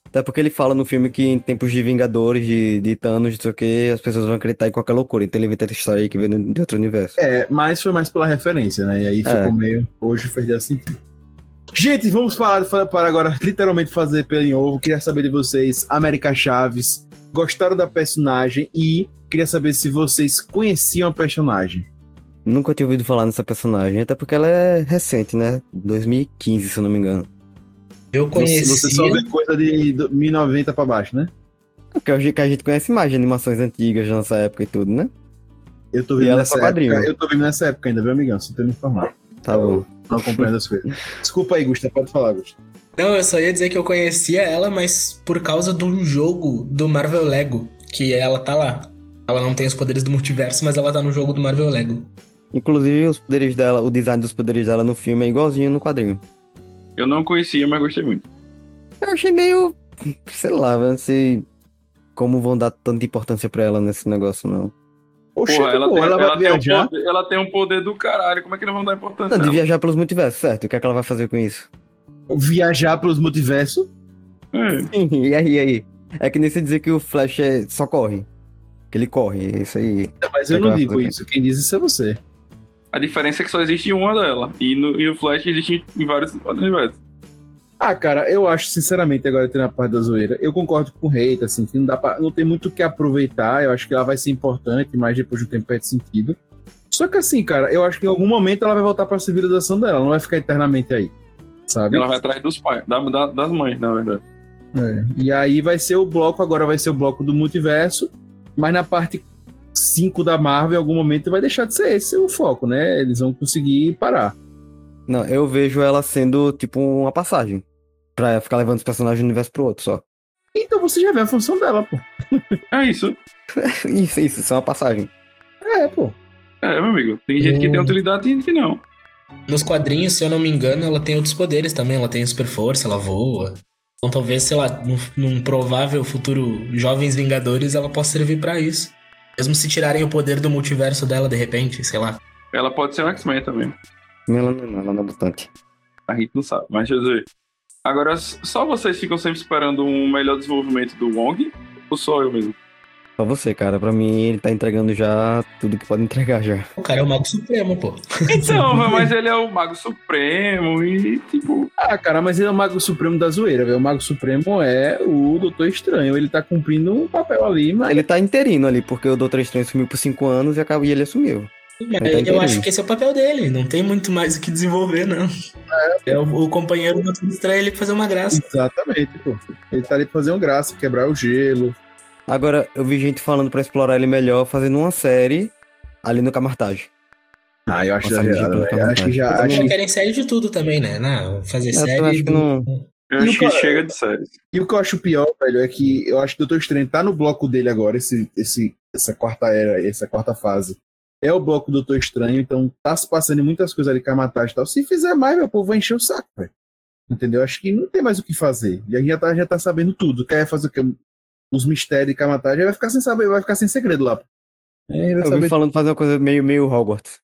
Até porque ele fala no filme que em tempos de Vingadores, de, de Thanos, não sei o que, as pessoas vão acreditar em qualquer loucura. Então ele inventa essa história aí que vem de outro universo. É, mas foi mais pela referência, né? E aí É. ficou meio. Hoje fez assim. Gente, vamos falar fa- para agora literalmente fazer pelo em ovo. Queria saber de vocês, América Chaves, gostaram da personagem e queria saber se vocês conheciam a personagem. Nunca tinha ouvido falar nessa personagem, até porque ela é recente, né? 2015, se eu não me engano. Eu Você, conhecia. você só vê coisa de do- 1090 pra baixo, né? Porque hoje que a gente conhece mais de animações antigas da nossa época e tudo, né? Eu tô E ela é nessa quadrinho. Eu tô vivendo nessa época ainda, viu, amigão? Só tô me informar. Tá bom. Não acompanhando as coisas. Desculpa aí, Gustavo, pode falar, Gustavo. Não, eu só ia dizer que eu conhecia ela, mas por causa do jogo do Marvel Lego, que ela tá lá. Ela não tem os poderes do multiverso, mas ela tá no jogo do Marvel Lego. Inclusive, os poderes dela, o design dos poderes dela no filme é igualzinho no quadrinho. Eu não conhecia, mas gostei muito. Eu achei meio. Sei lá, não sei como vão dar tanta importância pra ela nesse negócio, não. Oxe, Porra, ela, pô, tem, ela vai ela, tem um viajar. poder, ela tem um poder do caralho. Como é que não vão dar importância? Não, de viajar pelos multiversos, certo? O que é que ela vai fazer com isso? Viajar pelos multiversos. É. [laughs] e aí, e aí? É que nem se dizer que o Flash é- só corre. Que ele corre, é isso aí. Mas eu É não digo isso. Quem diz isso é você. A diferença é que só existe uma dela. E no, e o Flash existe em vários universos. Ah, cara, eu acho, sinceramente, agora tem na parte da zoeira, eu concordo com o Reita, assim, que não dá pra, não tem muito o que aproveitar, eu acho que ela vai ser importante, mas depois de um tempo perde sentido. Só que assim, cara, eu acho que em algum momento ela vai voltar pra civilização dela, não vai ficar eternamente aí, sabe? Ela vai atrás dos pais, da, da- das mães, na verdade. É. E aí vai ser o bloco, agora vai ser o bloco do multiverso, mas na parte 5 da Marvel, em algum momento vai deixar de ser esse o foco, né? Eles vão conseguir parar. Não, eu vejo ela sendo tipo uma passagem. Pra ficar levando os personagens de um universo pro outro só. Então você já vê a função dela, pô. É isso. [laughs] Isso, isso, isso é uma passagem. É, pô. É, meu amigo. Tem gente que tem utilidade e gente que não. Nos quadrinhos, se eu não me engano, ela tem outros poderes também. Ela tem super força, ela voa. Então talvez, sei lá, num, num provável futuro Jovens Vingadores, ela possa servir pra isso. Mesmo se tirarem o poder do multiverso dela de repente, sei lá. Ela pode ser um X-Men também. Ela não, ela não é mutante. A gente não sabe. Mas deixa eu dizer. Agora, só vocês ficam sempre esperando um melhor desenvolvimento do Wong? Ou só eu mesmo? Só você, cara. Pra mim, ele tá entregando já tudo que pode entregar já. O cara é o Mago Supremo, pô. Então, mas ele é o Mago Supremo e, tipo. Ah, cara, mas ele é o Mago Supremo da zoeira, velho. O Mago Supremo é o Doutor Estranho. Ele tá cumprindo um papel ali, mas. Ele tá interino ali, porque o Doutor Estranho sumiu por cinco anos e, acabou, e ele assumiu. Mas tá eu entendendo. acho que esse é o papel dele. Não tem muito mais o que desenvolver, não. É, o, o companheiro do Doutor Estranho ele fazer uma graça. Exatamente, pô. Ele tá ali pra fazer um graça, quebrar o gelo. Agora, eu vi gente falando pra explorar ele melhor, fazendo uma série ali no Camartage. Ah, eu acho me velho. Acho que já. Acho Já que- querem série de tudo também, né? Não, fazer Eu série. acho que não. Eu E acho o que chega de série. E o que eu acho pior, velho, é que eu acho que o Doutor Estranho tá no bloco dele agora, esse, esse, essa quarta era, essa quarta fase. É o bloco do Doutor Estranho, então tá se passando em muitas coisas ali com a matagem e tal. Se fizer mais, meu povo vai encher o saco, velho. Entendeu? Acho que não tem mais o que fazer. E a gente já tá, já tá sabendo tudo. Quer fazer o quê? Os mistérios de Kamatagem, vai ficar sem saber, vai ficar sem segredo lá. É, vai Eu vi saber falando fazer uma coisa meio, meio Hogwarts.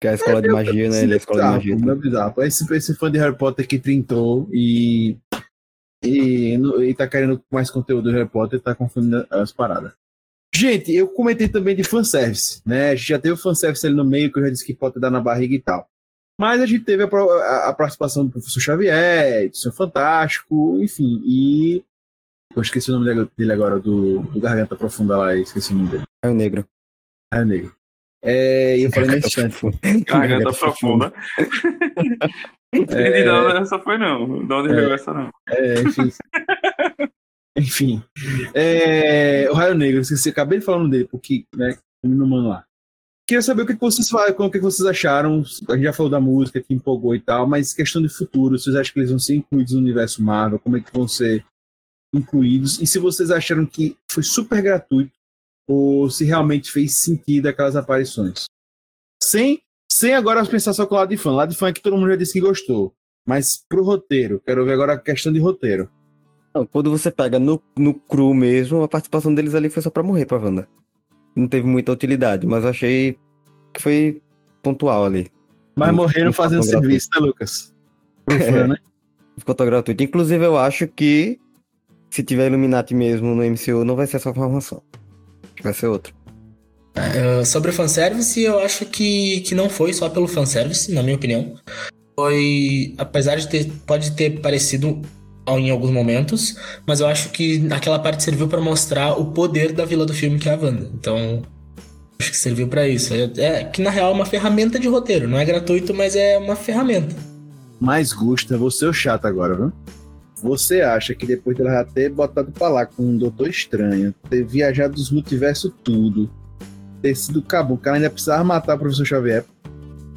Que é a escola de meu magia, né? Ele é a escola de bizarro, magia. meu bizarro. Esse, esse fã de Harry Potter que trintou e, e, e tá querendo mais conteúdo do Harry Potter tá confundindo as paradas. Gente, eu comentei também de fanservice, né? A gente já teve o fanservice ali no meio, que eu já disse que pode dar na barriga e tal. Mas a gente teve a, a- a participação do professor Xavier, do Senhor Fantástico, enfim, e. Eu esqueci o nome dele- agora, do, do Garganta Profunda lá, esqueci o nome dele. É o negro. Raio Negro. É, e eu falei na instante. Garganta [laughs] profunda. Entendi de onde essa foi, não. De onde É. veio essa, não. É, enfim. [laughs] enfim. É, o Raio Negro, esqueci, acabei de falar o nome dele, porque, né, no mano lá. Queria saber o que que vocês falam, o que que vocês acharam. A gente já falou da música que empolgou e tal, mas questão de futuro, vocês acham que eles vão ser incluídos no universo Marvel? Como é que vão ser incluídos? E se vocês acharam que foi super gratuito ou se realmente fez sentido aquelas aparições? Sem, sem agora pensar só com o lado de fã. O lado de fã é que todo mundo já disse que gostou. Mas pro roteiro, quero ver agora a questão de roteiro. Não, quando você pega no, no cru mesmo, a participação deles ali foi só pra morrer pra Wanda. Não teve muita utilidade, mas achei que foi pontual ali. Mas Não- morreram não fazendo serviço, né, Lucas? Pro fã, É. né? Ficou tão gratuito. Inclusive, eu acho que se tiver Illuminati mesmo no MCU, não vai ser essa formação. Acho que vai ser outra. Uh, sobre o fanservice, eu acho que, que não foi só pelo fanservice, na minha opinião. Foi. Apesar de ter. Pode ter parecido em alguns momentos, mas eu acho que aquela parte serviu pra mostrar o poder da vila do filme, que é a Wanda. Então. Acho que serviu pra isso. É, é que na real é uma ferramenta de roteiro. Não é gratuito, mas é uma ferramenta. Mas Gusta, você é o chato agora, viu? Você acha que depois dela já ter botado pra lá com um Doutor Estranho, ter viajado dos multiversos tudo, ter sido cabo, o cara ainda precisava matar o professor Xavier.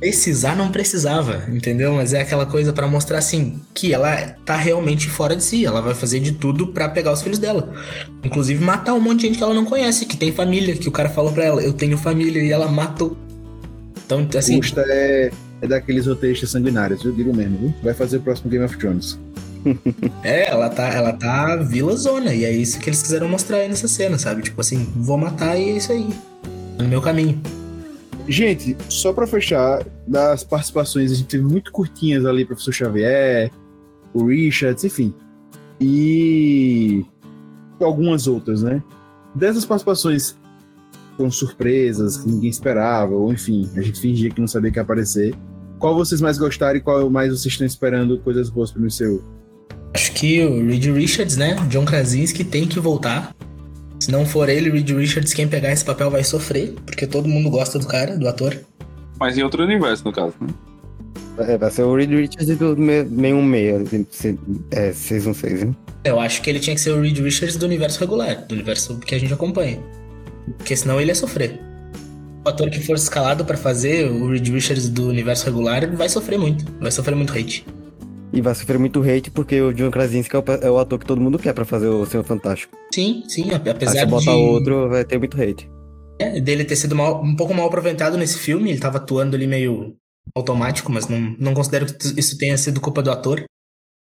Precisar não precisava, entendeu? Mas é aquela coisa pra mostrar assim que ela tá realmente fora de si. Ela vai fazer de tudo pra pegar os filhos dela. Inclusive matar um monte de gente que ela não conhece, que tem família, que o cara falou pra ela, eu tenho família e ela matou. Então, assim, Gusta é, é daqueles roteiristas sanguinários, eu digo mesmo, viu? Vai fazer o próximo Game of Thrones. [laughs] é, ela tá, ela tá vila zona e é isso que eles quiseram mostrar aí nessa cena, sabe? Tipo assim, vou matar e é isso aí. No meu caminho. Gente, só pra fechar, das participações, a gente teve muito curtinhas ali, professor Xavier, o Richards, enfim. E algumas outras, né? Dessas participações foram surpresas, que ninguém esperava, ou enfim, a gente fingia que não sabia que ia aparecer. Qual vocês mais gostaram e qual mais vocês estão esperando coisas boas pro MCU? Acho que o Reed Richards, né? John Krasinski tem que voltar. Se não for ele, Reed Richards, quem pegar esse papel vai sofrer, porque todo mundo gosta do cara, do ator. Mas em outro universo, no caso, né? É, vai ser o Reed Richards do 616, se- é, 616, né? Eu acho que ele tinha que ser o Reed Richards do universo regular, do universo que a gente acompanha. Porque senão ele ia sofrer. O ator que for escalado pra fazer o Reed Richards do universo regular vai sofrer muito. Vai sofrer muito hate. E vai sofrer muito hate porque o John Krasinski é o, é o ator que todo mundo quer pra fazer o Senhor Fantástico. Sim, sim, ap- Aí apesar se botar de, outro, vai ter muito hate. é, dele ter sido mal- um pouco mal aproveitado nesse filme, ele tava atuando ali meio automático, mas não, não considero que isso tenha sido culpa do ator.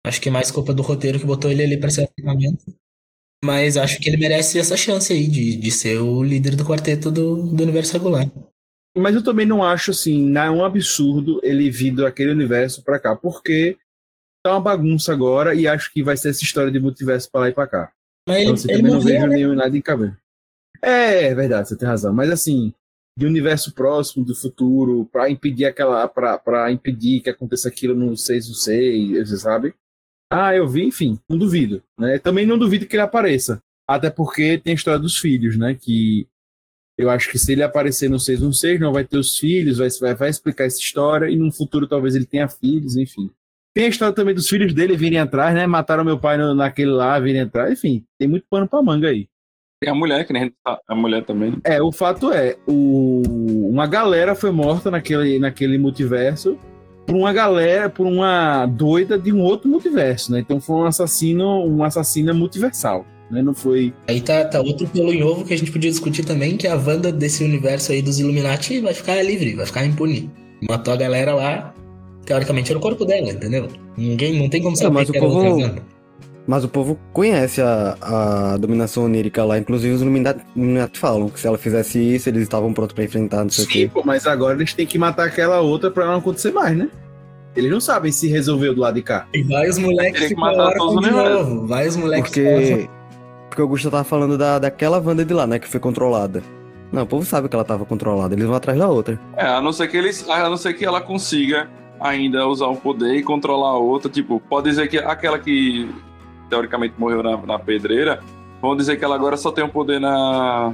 Acho que é mais culpa do roteiro que botou ele ali pra ser a ferramenta. Mas acho que ele merece essa chance aí de, de ser o líder do quarteto do, do universo regular. Mas eu também não acho assim, não é um absurdo ele vir daquele universo pra cá, porque tá uma bagunça agora e acho que vai ser essa história de multiverso pra lá e pra cá. Mas Então, assim, ele também não morreu, vejo né? nenhum nada em cabelo. É, é verdade, você tem razão. Mas assim, de universo próximo, do futuro, pra impedir aquela. Pra, pra impedir que aconteça aquilo no 6 do 6, você sabe? Ah, eu vi, enfim, não duvido. Né? Também não duvido que ele apareça. Até porque tem a história dos filhos, né? Que eu acho que se ele aparecer no 616, não vai ter os filhos, vai, vai, vai explicar essa história, e no futuro talvez ele tenha filhos, enfim. Tem a história também dos filhos dele virem atrás, né? Mataram meu pai no- naquele lá, virem atrás, enfim, tem muito pano pra manga aí. Tem a mulher, que nem a gente tá- a mulher também. É, o fato é, o, uma galera foi morta naquele, naquele multiverso por uma galera, por uma doida de um outro multiverso, né? Então foi um assassino, uma assassina multiversal, né? Não foi Aí tá, tá outro pelo em ovo que a gente podia discutir também, que a Wanda desse universo aí dos Illuminati vai ficar livre, vai ficar impune. Matou a galera lá, teoricamente era o corpo dela, entendeu? Ninguém, não tem como saber mas que o povo-. Mas o povo conhece a, a dominação onírica lá, inclusive os Illuminati falam que se ela fizesse isso, eles estavam prontos pra enfrentar, não sei o Sim, quê. pô, mas agora eles têm que matar aquela outra pra não acontecer mais, né? Eles não sabem se resolveu do lado de cá. E vai os moleques Teria que ficam matar órfãos todos de novo. Vai os moleques. Porque, porque o Augusto tava falando da, daquela Wanda de lá, né, que foi controlada. Não, o povo sabe que ela tava controlada, eles vão atrás da outra. É, a não ser que eles. A não ser que ela consiga ainda usar um poder e controlar a outra. Tipo, pode dizer que aquela que teoricamente morreu na, na pedreira, vão dizer que ela agora só tem um poder na.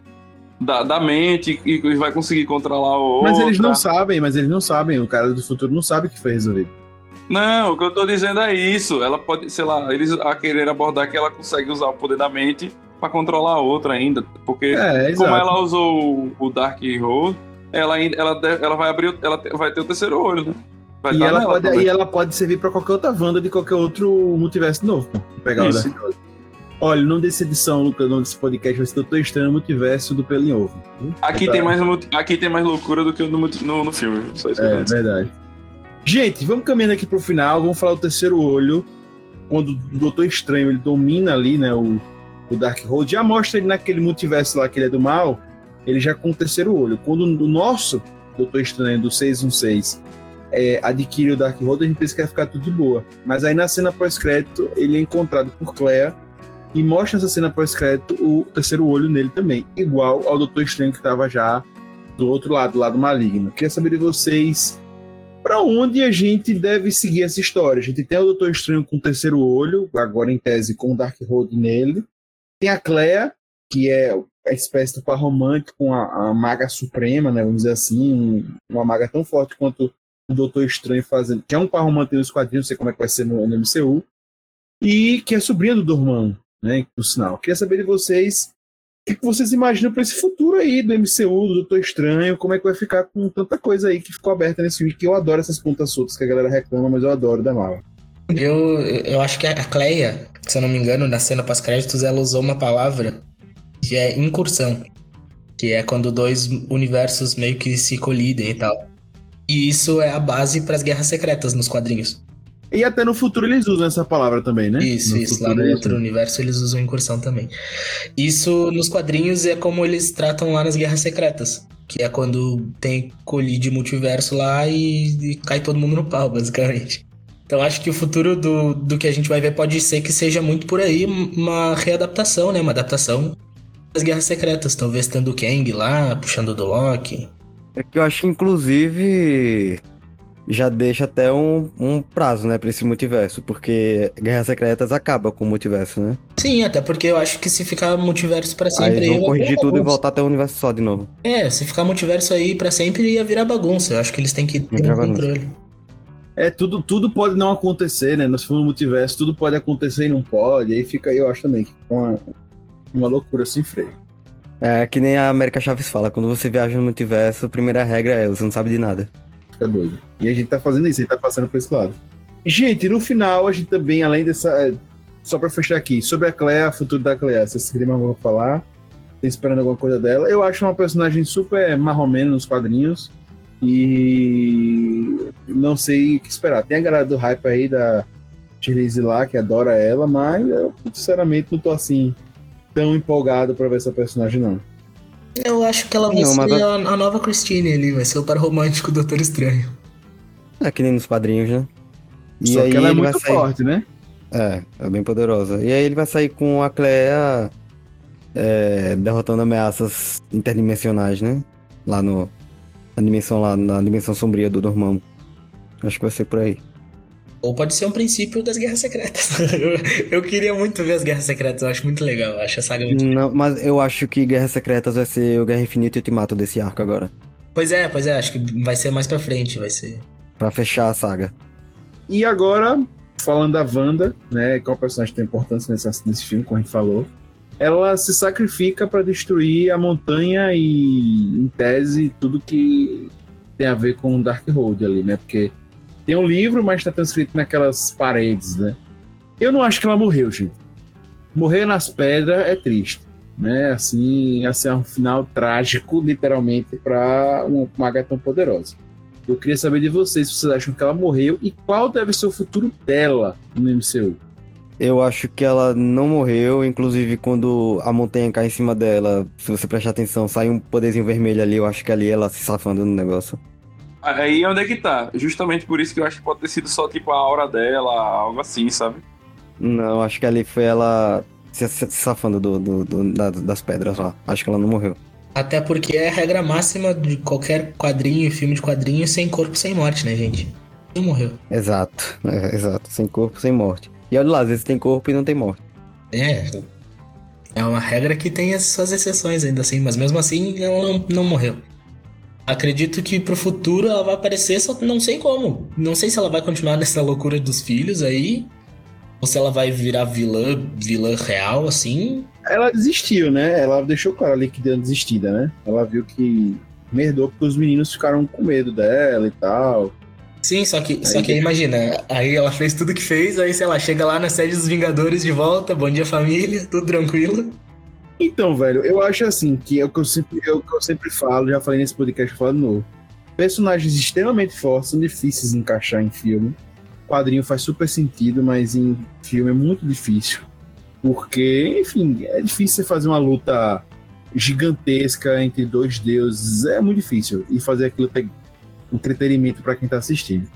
Da, da mente e vai conseguir controlar o. Mas eles não sabem, mas eles não sabem. O cara do futuro não sabe que foi resolvido. Não, o que eu tô dizendo é isso. Ela pode, sei lá, eles a querer abordar que ela consegue usar o poder da mente para controlar a outra ainda. Porque É, como ela usou o- o Dark Road, ela ela, ela vai abrir, o- ela vai ter o terceiro olho, né? Vai E ela, pode, e ela pode servir pra qualquer outra Wanda de qualquer outro multiverso novo. Pegar Isso. o Dark Lord. Olha, o nome dessa edição, no nome desse podcast vai ser Doutor Estranho Multiverso do Pelo em Ovo. Aqui Tá. tem mais aqui tem mais loucura do que no, no, no filme. É, verdade. Gente, vamos caminhando aqui pro final, vamos falar do terceiro olho. Quando o Doutor Estranho ele domina ali, né, o, o Dark Road, já mostra ele naquele multiverso lá que ele é do mal, ele já com o terceiro olho. Quando o nosso Doutor Estranho do 616 é, adquire o Dark Road, a gente pensa que vai ficar tudo de boa. Mas aí na cena pós-crédito, ele é encontrado por Claire e mostra nessa cena pós-crédito o terceiro olho nele também, igual ao Doutor Estranho que estava já do outro lado, do lado maligno. Queria saber de vocês para onde a gente deve seguir essa história. A gente tem o Doutor Estranho com o terceiro olho, agora em tese com o Dark Road nele. Tem a Clea, que é a espécie do par romântico com a, a maga suprema, né, vamos dizer assim, um- uma maga tão forte quanto Doutor Estranho fazendo, que é um par romântico nos quadrinhos, não sei como é que vai ser no, no MCU, e que é sobrinha do Dormammu, né, por sinal. Queria saber de vocês o que que vocês imaginam para esse futuro aí do MCU, do Doutor Estranho? Como é que vai ficar com tanta coisa aí que ficou aberta nesse filme? Que eu adoro essas pontas soltas que a galera reclama, mas eu adoro da Marvel. Eu, eu acho que a Cleia, se eu não me engano, na cena pós-créditos, ela usou uma palavra que é incursão. Que é quando dois universos meio que se colidem e tal. E isso é a base para as guerras secretas nos quadrinhos. E até no futuro eles usam essa palavra também, né? Isso, No isso. Lá no outro universo eles usam incursão também. Isso nos quadrinhos é como eles tratam lá nas guerras secretas. Que é quando tem colide multiverso lá e, e cai todo mundo no pau, basicamente. Então acho que o futuro do, do que a gente vai ver pode ser que seja muito por aí uma readaptação, né? Uma adaptação das guerras secretas. Talvez tendo o Kang lá, puxando do Loki. É que eu acho que, inclusive, já deixa até um, um prazo, né, pra esse multiverso, porque Guerras Secretas acaba com o multiverso, né? Sim, até porque eu acho que se ficar multiverso pra Aí sempre. eles vão vai corrigir tudo e bagunça. voltar até o universo só de novo. É, se ficar multiverso aí pra sempre ia virar bagunça. Eu acho que eles têm que ter um controle. É, tudo, tudo pode não acontecer, né? Nós falamos no multiverso, tudo pode acontecer e não pode. Aí fica aí, eu acho também, uma, uma loucura sem freio. É que nem a América Chaves fala, quando você viaja no multiverso, a primeira regra é você não sabe de nada. Fica doido. E a gente tá fazendo isso, a gente tá passando por esse lado. Gente, no final, a gente também, além dessa. é, Só pra fechar aqui, sobre a Clea, futuro da Clea, vocês queriam pra falar? Tem esperando alguma coisa dela? Eu acho uma personagem super marromeno nos quadrinhos. E não sei o que esperar. Tem a galera do hype aí da Therese lá, que adora ela, mas eu, sinceramente, não tô assim tão empolgado pra ver essa personagem, não. Eu acho que ela vai Não, ser a, a nova Christine ali, vai ser o par romântico do Doutor Estranho. É que nem nos quadrinhos, né? E Só aí que ela é muito sair... forte, né? É, é bem poderosa. E aí ele vai sair com a Clea é, derrotando ameaças interdimensionais, né? Lá no. Na dimensão lá, na dimensão sombria do Dormammu. Acho que vai ser por aí. Ou pode ser um princípio das Guerras Secretas. [laughs] eu, eu queria muito ver as Guerras Secretas, eu acho muito legal. Eu acho a saga muito. Não, mas eu acho que Guerras Secretas vai ser o Guerra Infinita e Ultimato desse arco agora. Pois é, pois é, acho que vai ser mais pra frente, vai ser. Pra fechar a saga. E agora, falando da Wanda, né, é uma personagem tem importância nesse, nesse filme, como a gente falou, ela se sacrifica para destruir a montanha e, em tese, tudo que tem a ver com o Dark Road ali, né? Porque tem um livro, mas está transcrito naquelas paredes, né? Eu não acho que ela morreu, gente. Morrer nas pedras é triste, né? Assim, assim é um final trágico, literalmente, para uma maga tão poderosa. Eu queria saber de vocês se vocês acham que ela morreu e qual deve ser o futuro dela no MCU. Eu acho que ela não morreu, inclusive quando a montanha cai em cima dela, se você prestar atenção, sai um poderzinho vermelho ali, eu acho que ali ela se safando no negócio. Aí onde é que tá? Justamente por isso que eu acho que pode ter sido só tipo a aura dela, algo assim, sabe? Não, acho que ali foi ela se, safando do, do- do- da- das pedras lá. Acho que ela não morreu. Até porque é a regra máxima de qualquer quadrinho filme de quadrinho sem corpo, sem morte, né, gente? Quem morreu? Exato, é, exato. Sem corpo, sem morte. E olha lá, às vezes tem corpo e não tem morte. É. É uma regra que tem as suas exceções ainda assim, mas mesmo assim ela não, não morreu. Acredito que pro futuro ela vai aparecer, só não sei como. Não sei se ela vai continuar [laughs] nessa loucura dos filhos aí, ou se ela vai virar vilã, vilã real, assim. Ela desistiu, né? Ela deixou claro ali que deu uma desistida, né? Ela viu que merdou porque os meninos ficaram com medo dela e tal. Sim, só que, só que imagina, aí ela fez tudo que fez, aí sei lá, chega lá na sede dos Vingadores de volta, bom dia família, tudo tranquilo. Então, velho, eu acho assim, que é o que eu sempre, é o que eu sempre falo, já falei nesse podcast, falo de novo. Personagens extremamente fortes são difíceis de encaixar em filme. O quadrinho faz super sentido, mas em filme é muito difícil. Porque, enfim, é difícil você fazer uma luta gigantesca entre dois deuses. É muito difícil. E fazer aquilo ter entretenimento para quem tá assistindo.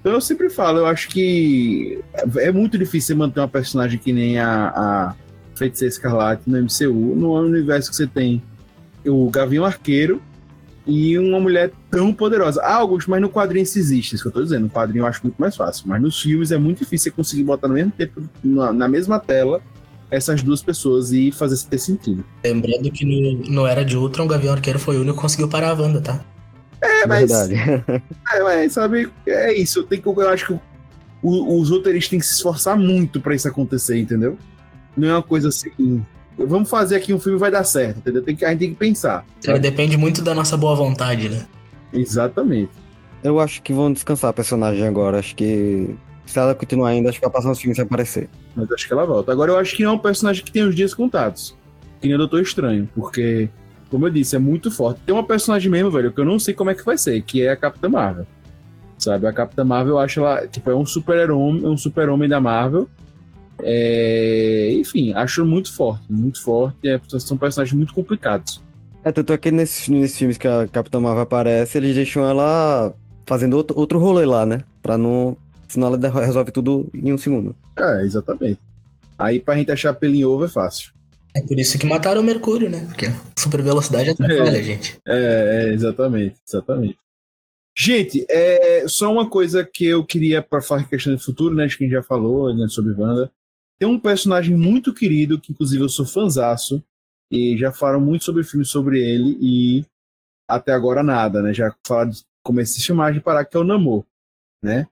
Então eu sempre falo, eu acho que é muito difícil você manter uma personagem que nem a, a Feiticeira Escarlate no MCU, no universo que você tem o Gavião Arqueiro e uma mulher tão poderosa. Ah, Augusto, mas no quadrinho isso existe, isso que eu tô dizendo. No quadrinho eu acho muito mais fácil, mas nos filmes é muito difícil você conseguir botar no mesmo tempo, na, na mesma tela, essas duas pessoas e fazer ter sentido. Lembrando que no, no Era de Ultron, o Gavião Arqueiro foi o único que conseguiu parar a Wanda, tá? É, mas. Verdade. [laughs] É, mas, sabe, é isso. Tem que, eu acho que o- os roteiristas têm que se esforçar muito pra isso acontecer, entendeu? Não é uma coisa assim. Vamos fazer aqui um filme e vai dar certo, entendeu? Tem que, a gente tem que pensar. Ele depende muito da nossa boa vontade, né? Exatamente. Eu acho que vão descansar a personagem agora. Acho que se ela continuar ainda, acho que vai passar uns filmes vai aparecer. Mas acho que ela volta. Agora, eu acho que não é um personagem que tem os dias contados. Que nem o Doutor Estranho, porque, como eu disse, é muito forte. Tem uma personagem mesmo, velho, que eu não sei como é que vai ser, que é a Capitã Marvel. Sabe? A Capitã Marvel, eu acho ela, tipo, é um super-homem, um super-homem da Marvel. É, Enfim, acho muito forte, muito forte. É, são personagens muito complicados. É, tanto é que nesses, nesses filmes que a Capitã Marvel aparece, eles deixam ela fazendo outro, outro rolê lá, né? Pra não. Senão ela resolve tudo em um segundo. É, exatamente. Aí pra gente achar pelo em ovo é fácil. É por isso que mataram o Mercúrio, né? Porque super velocidade atrapalha, É. gente. É, é, exatamente, exatamente. Gente, é só uma coisa que eu queria para falar em questão de futuro, né? Acho que a gente já falou né, sobre Wanda. Tem um personagem muito querido, que inclusive eu sou fanzaço, e já falaram muito sobre o filme sobre ele, e até agora nada, né? Já falaram de começo de filmagem parar, que é o Namor, né?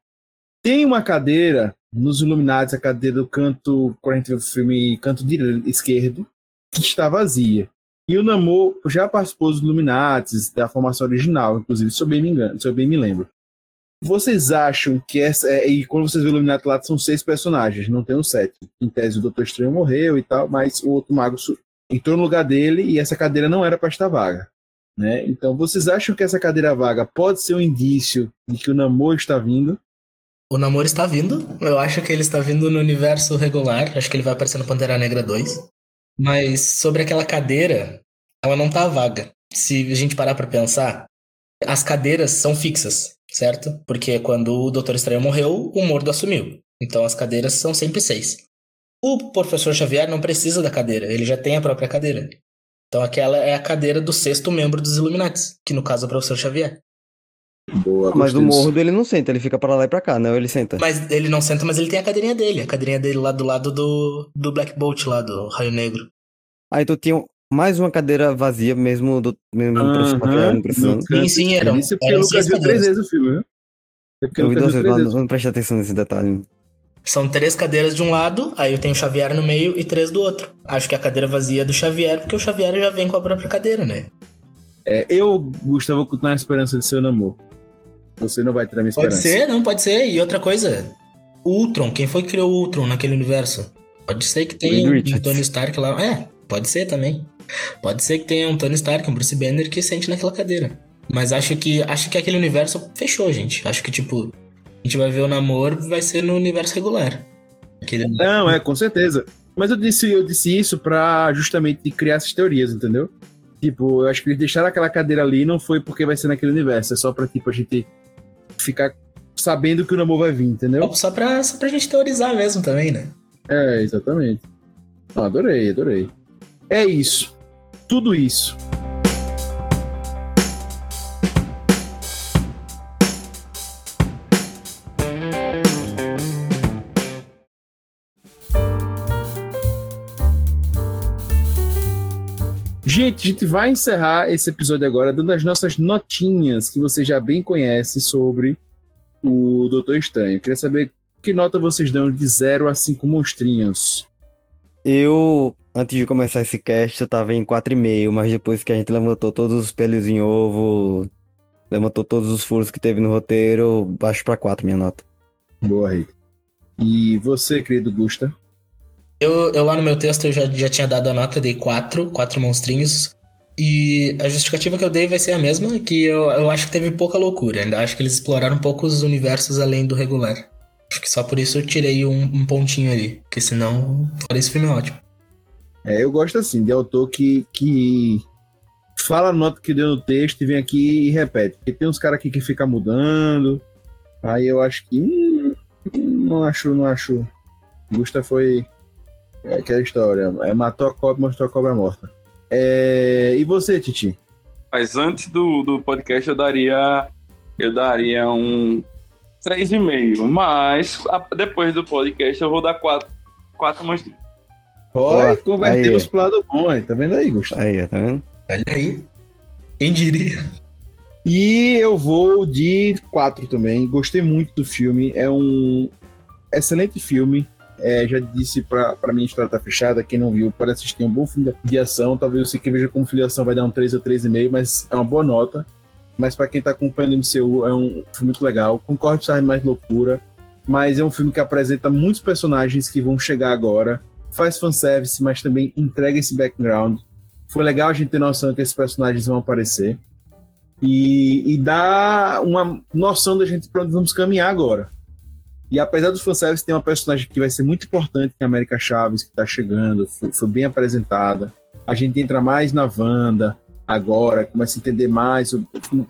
Tem uma cadeira nos Illuminati, a cadeira do canto, quando vê o filme canto direito, esquerdo, que está vazia. E o Namor já participou dos Illuminatis, da formação original, inclusive, se eu bem me engano, se eu bem me lembro. Vocês acham que essa. é, E quando vocês vê o Illuminati lá, são seis personagens, não tem um sete. Em tese, o Doutor Estranho morreu e tal, mas o outro mago entrou no lugar dele e essa cadeira não era para estar vaga. Né? Então, vocês acham que essa cadeira vaga pode ser um indício de que o Namor está vindo? O namoro está vindo. Eu acho que ele está vindo no universo regular. Acho que ele vai aparecer no Pantera Negra 2. Mas sobre aquela cadeira, ela não tá vaga. Se a gente parar pra pensar, as cadeiras são fixas, certo? Porque quando o Doutor Estranho morreu, o Mordo assumiu. Então as cadeiras são sempre seis. O Professor Xavier não precisa da cadeira, ele já tem a própria cadeira. Então aquela é a cadeira do sexto membro dos Illuminati, que no caso é o Professor Xavier. Boa, Mas gostei o disso. morro ele não senta, ele fica pra lá e pra cá, né? Ou ele senta. Mas ele não senta, mas ele tem a cadeirinha dele. A cadeirinha dele lá do lado do, do Black Bolt, lá do Raio Negro. Aí tu tinha mais uma cadeira vazia, mesmo do mesmo Xavier não precisando. canto sim, eram- Isso é porque o Lucas seis viu três vezes o filme? É o Eu vi duas vezes, não prestei atenção nesse detalhe. São três cadeiras de um lado, aí eu tenho o Xavier no meio e três do outro. Acho que a cadeira vazia é do Xavier, porque o Xavier já vem com a própria cadeira, né? É, eu, Gustavo, vou continuar a esperança de seu namoro. Você não vai ter a minha Pode esperança. ser, não pode ser. E outra coisa, o Ultron, quem foi que criou o Ultron naquele universo? Pode ser que tenha um Richards. Tony Stark lá. É, pode ser também. Pode ser que tenha um Tony Stark, um Bruce Banner que sente naquela cadeira. Mas acho que acho que aquele universo fechou, gente. Acho que, tipo, a gente vai ver o namoro, vai ser no universo regular. Aquele... Não, é, com certeza. Mas eu disse, eu disse isso pra justamente criar essas teorias, entendeu? Tipo, eu acho que eles deixaram aquela cadeira ali não foi porque vai ser naquele universo, é só pra, tipo, a gente ficar sabendo que o namoro vai vir, entendeu? Só pra, só pra gente teorizar mesmo também, né? É, exatamente. Ah, adorei, adorei. É isso tudo isso. Gente, a gente vai encerrar esse episódio agora dando as nossas notinhas que você já bem conhece sobre o Doutor Estranho. Queria saber que nota vocês dão de 0 a 5 monstrinhos. Eu antes de começar esse cast, eu tava em 4,5, mas depois que a gente levantou todos os pelos em ovo, levantou todos os furos que teve no roteiro, baixo pra 4 minha nota. Boa, Rick. E você, querido Gusta? Eu, eu lá no meu texto eu já, já tinha dado a nota, dei 4, 4 monstrinhos. E a justificativa que eu dei vai ser a mesma, que eu, eu acho que teve pouca loucura. Ainda acho que eles exploraram um pouco os universos além do regular. Acho que só por isso eu tirei um, um pontinho ali. Porque senão, fora esse filme é ótimo. É, eu gosto assim, de autor que, que fala a nota que deu no texto e vem aqui e repete. Porque tem uns caras aqui que fica mudando. Aí eu acho que. Hum, não acho, não acho. Gusta foi. É aquela história. É, matou a cobra, mostrou a cobra morta. É, e você, Titi? Mas antes do, do podcast eu daria. Eu daria um 3,5. Mas a- depois do podcast eu vou dar 4. 4 monstrinhos. Olha, Ó, convertemos aí. pro lado bom, aí, tá vendo aí, Gustavo? Aí, tá vendo? Olha aí. Quem diria? E eu vou de 4 também. Gostei muito do filme. É um excelente filme. É, já disse pra, pra mim, a história tá fechada. Quem não viu, pode assistir um bom filme de ação. Talvez você que veja como filme de ação vai dar um 3 ou 3,5, mas é uma boa nota. Mas pra quem tá acompanhando o MCU, é um filme muito legal. Concordo que sai mais loucura, mas é um filme que apresenta muitos personagens que vão chegar agora. Faz fanservice, mas também entrega esse background. Foi legal a gente ter noção que esses personagens vão aparecer. E, e dá uma noção da gente pra onde vamos caminhar agora. E apesar do fanservice, tem uma personagem que vai ser muito importante, que é a América Chaves, que tá chegando, foi, foi bem apresentada. A gente entra mais na Wanda agora, começa a entender mais o- como-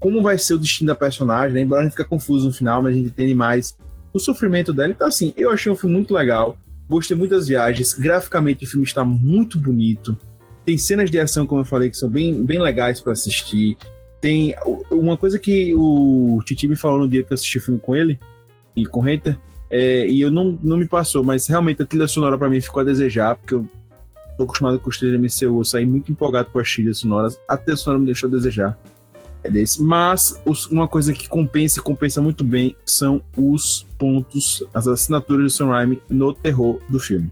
como vai ser o destino da personagem, né? embora a gente fique confuso no final, mas a gente entende mais o sofrimento dela. Então, assim, eu achei um filme muito legal, gostei muito das viagens, graficamente o filme está muito bonito, tem cenas de ação, como eu falei, que são bem, bem legais para assistir. Tem uma coisa que o Titi me falou no dia que eu assisti o filme com ele, e com o é, e eu não, não me passou, mas realmente a trilha sonora para mim ficou a desejar, porque eu tô acostumado com os trilhas MCU, eu saí muito empolgado com as trilhas sonoras, a trilha sonora me deixou a desejar. É desse. Mas os- uma coisa que compensa e compensa muito bem são os pontos, as assinaturas do Sam Raimi no terror do filme.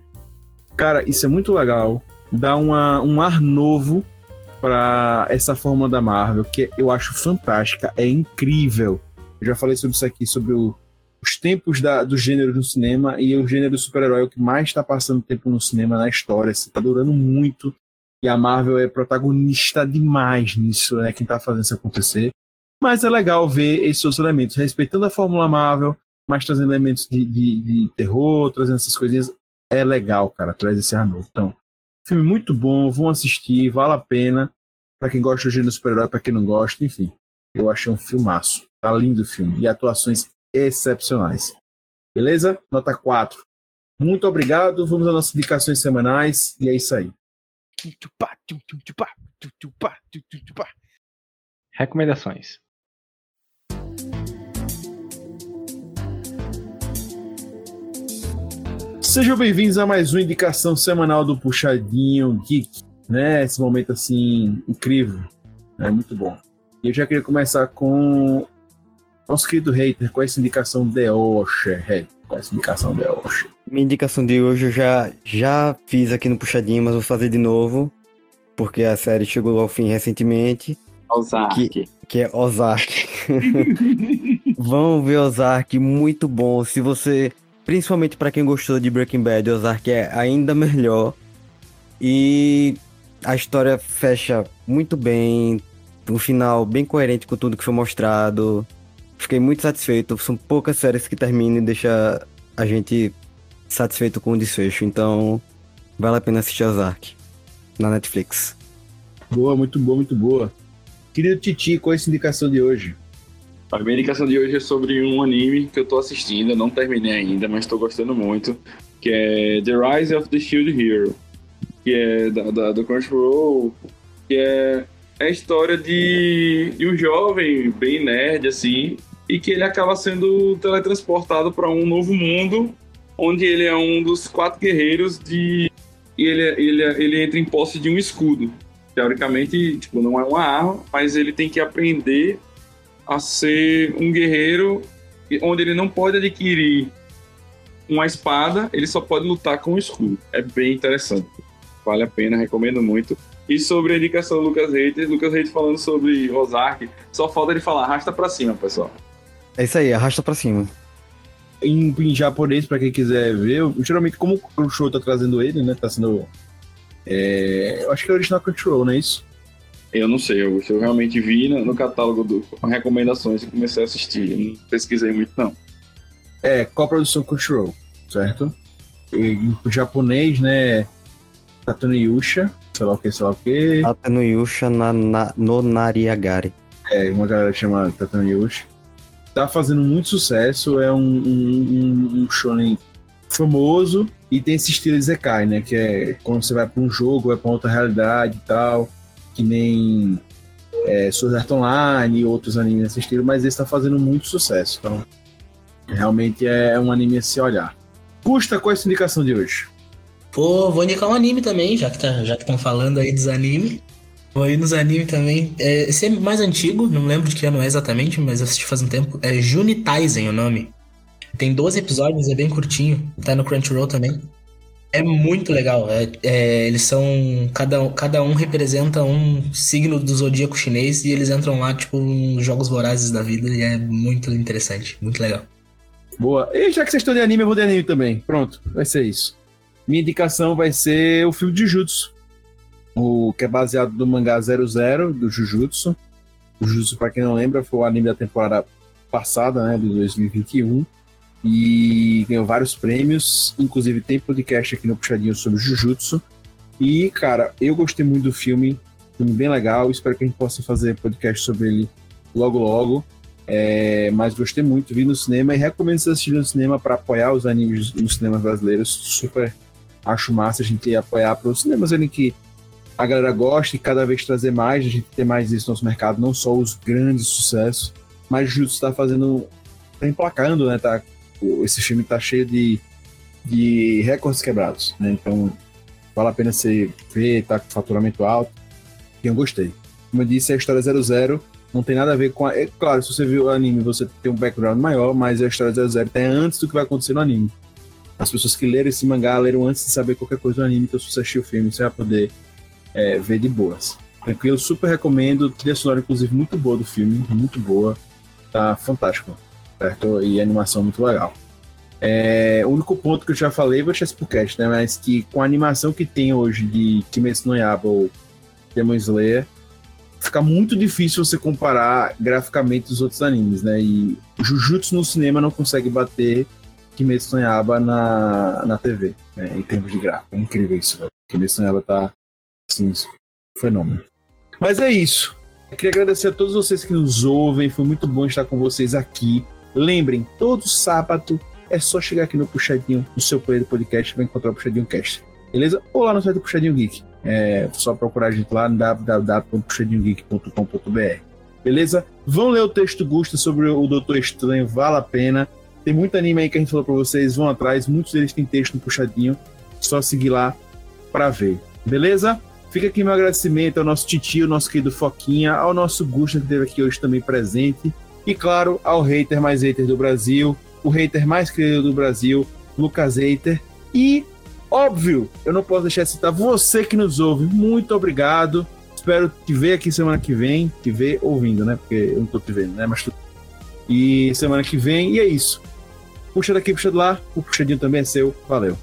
Cara, isso é muito legal. Dá uma, um ar novo para essa forma da Marvel, que eu acho fantástica, é incrível. Eu já falei sobre isso aqui, sobre o- os tempos da, do gênero no cinema, e o gênero super-herói é o que mais está passando tempo no cinema na história. Está durando muito. E a Marvel é protagonista demais nisso, né? Quem tá fazendo isso acontecer. Mas é legal ver esses outros elementos, respeitando a Fórmula Marvel, mas trazendo elementos de, de- de terror, trazendo essas coisinhas. É legal, cara, traz esse ar novo. Então, filme muito bom, vão assistir, vale a pena. Pra quem gosta do gênero super-herói, pra quem não gosta, enfim. Eu achei um filmaço. Tá lindo o filme. E atuações excepcionais. Beleza? Nota 4. Muito obrigado. Vamos às nossas indicações semanais. E é isso aí. Recomendações. Sejam bem-vindos a mais uma indicação semanal do Puxadinho Geek, né? Esse momento assim incrível, é muito bom. E eu já queria começar com nosso querido hater, com essa indicação de hoje, é, com essa indicação de hoje. Minha indicação de hoje eu já, já fiz aqui no Puxadinho, mas vou fazer de novo, porque a série chegou ao fim recentemente, Ozark. que é Ozark. [laughs] Vão ver Ozark, muito bom. Se você, principalmente pra quem gostou de Breaking Bad, Ozark é ainda melhor. E a história fecha muito bem, um final bem coerente com tudo que foi mostrado. Fiquei muito satisfeito. São poucas séries que terminam e deixam a gente satisfeito com o desfecho. Então, vale a pena assistir Ozark na Netflix. Boa, muito boa, muito boa. Querido Titi, qual é essa indicação de hoje? A minha indicação de hoje é sobre um anime que eu tô assistindo, eu não terminei ainda, mas tô gostando muito, que é The Rise of the Shield Hero, que é da, da- do Crunchyroll, que é, é a história de, de um jovem bem nerd, assim, e que ele acaba sendo teletransportado para um novo mundo, onde ele é um dos quatro guerreiros de... e ele, ele, ele entra em posse de um escudo. teoricamente, tipo, não é uma arma, mas ele tem que aprender a ser um guerreiro onde ele não pode adquirir uma espada, ele só pode lutar com o escudo. É bem interessante. Vale a pena, recomendo muito. E sobre a indicação do Lucas Reiter, Lucas Reiter falando sobre Rosark, só falta ele falar, arrasta pra cima, pessoal. É isso aí, arrasta pra cima. Em, em japonês, pra quem quiser ver, geralmente como o show tá trazendo ele, né? Tá sendo. É, eu acho que é original Control, não é isso? Eu não sei, eu, eu realmente vi no, no catálogo do, com recomendações e comecei a assistir. Não pesquisei muito, não. É, qual produção Crunchyroll, certo? E, em japonês, né? Tatano Yusha, sei lá o que, sei lá o que. Tatano Yusha na, na, no Nariagari. É, uma galera chama Tatano Yusha. Tá fazendo muito sucesso, é um, um, um, um shonen famoso e tem esse estilo Zekai, né? Que é quando você vai para um jogo, vai para outra realidade e tal, que nem é, Sword Art Online e outros animes nesse estilo, mas esse tá fazendo muito sucesso. Então, realmente é um anime a se olhar. Custa qual é a sua indicação de hoje? Pô, vou indicar um anime também, já que tá, estão falando aí dos animes. Ir nos animes também. É, esse é mais antigo, não lembro de que ano é exatamente, mas eu assisti faz um tempo. É Juni Taisen o nome. Tem 12 episódios, é bem curtinho. Tá no Crunchyroll também. É muito legal. É, é, eles são. Cada, cada um representa um signo do zodíaco chinês e eles entram lá, tipo, nos jogos vorazes da vida e é muito interessante. Muito legal. Boa. E já que vocês estão de anime, eu vou de anime também. Pronto, vai ser isso. Minha indicação vai ser o filme de Jujutsu. O que é baseado no mangá 00 do Jujutsu. O Jujutsu, pra quem não lembra, foi o anime da temporada passada, né, de 2021 e ganhou vários prêmios, inclusive tem podcast aqui no Puxadinho sobre Jujutsu. E, cara, eu gostei muito do filme, filme bem legal, espero que a gente possa fazer podcast sobre ele logo logo. É, mas gostei muito, vi no cinema e recomendo vocês assistirem no cinema para apoiar os animes nos cinemas brasileiros. Super acho massa a gente apoiar para os cinemas ali que a galera gosta e cada vez trazer mais, a gente ter mais isso no nosso mercado, não só os grandes sucessos, mas Jujutsu está fazendo, tá emplacando, né? Tá esse filme tá cheio de, de recordes quebrados, né? Então vale a pena você ver, tá com faturamento alto. E eu gostei. Como eu disse, a história 00 não tem nada a ver com a... É claro, se você viu o anime, você tem um background maior, mas a história 00 tem antes do que vai acontecer no anime. As pessoas que leram esse mangá leram antes de saber qualquer coisa do anime, então se você assistir o filme, você vai poder é, ver de boas. Tranquilo, super recomendo. Trilha sonora, inclusive, muito boa do filme, muito boa. Tá fantástico certo? E animação muito legal. É, o único ponto que eu já falei, vou deixar esse podcast, né? Mas que com a animação que tem hoje de Kimetsu no Yaiba ou Demon Slayer, fica muito difícil você comparar graficamente os outros animes, né? E Jujutsu no cinema não consegue bater Kimetsu no Yaiba na, na TV, né? em termos de gráfico. É incrível isso, velho. Kimetsu no Yaiba tá, assim, fenômeno. Mas é isso. Eu queria agradecer a todos vocês que nos ouvem. Foi muito bom estar com vocês aqui. Lembrem, todo sábado é só chegar aqui no Puxadinho, no seu player do podcast, vai encontrar o Puxadinho Cast. Beleza? Ou lá no site do Puxadinho Geek. É só procurar a gente lá no www.puxadinhogeek.com.br. Beleza? Vão ler o texto Gusta sobre o Doutor Estranho, vale a pena. Tem muito anime aí que a gente falou pra vocês, vão atrás. Muitos deles têm texto no Puxadinho. Só seguir lá pra ver. Beleza? Fica aqui meu agradecimento ao nosso titio, nosso querido Foquinha, ao nosso Gusta que esteve aqui hoje também presente. E claro, ao hater mais hater do Brasil, o hater mais querido do Brasil, Lucas Hater. E, óbvio, eu não posso deixar de citar você que nos ouve. Muito obrigado. Espero te ver aqui semana que vem. Te ver ouvindo, né? Porque eu não tô te vendo, né? Mas tu... E semana que vem, e é isso. Puxa daqui, puxa de lá. O puxadinho também é seu. Valeu.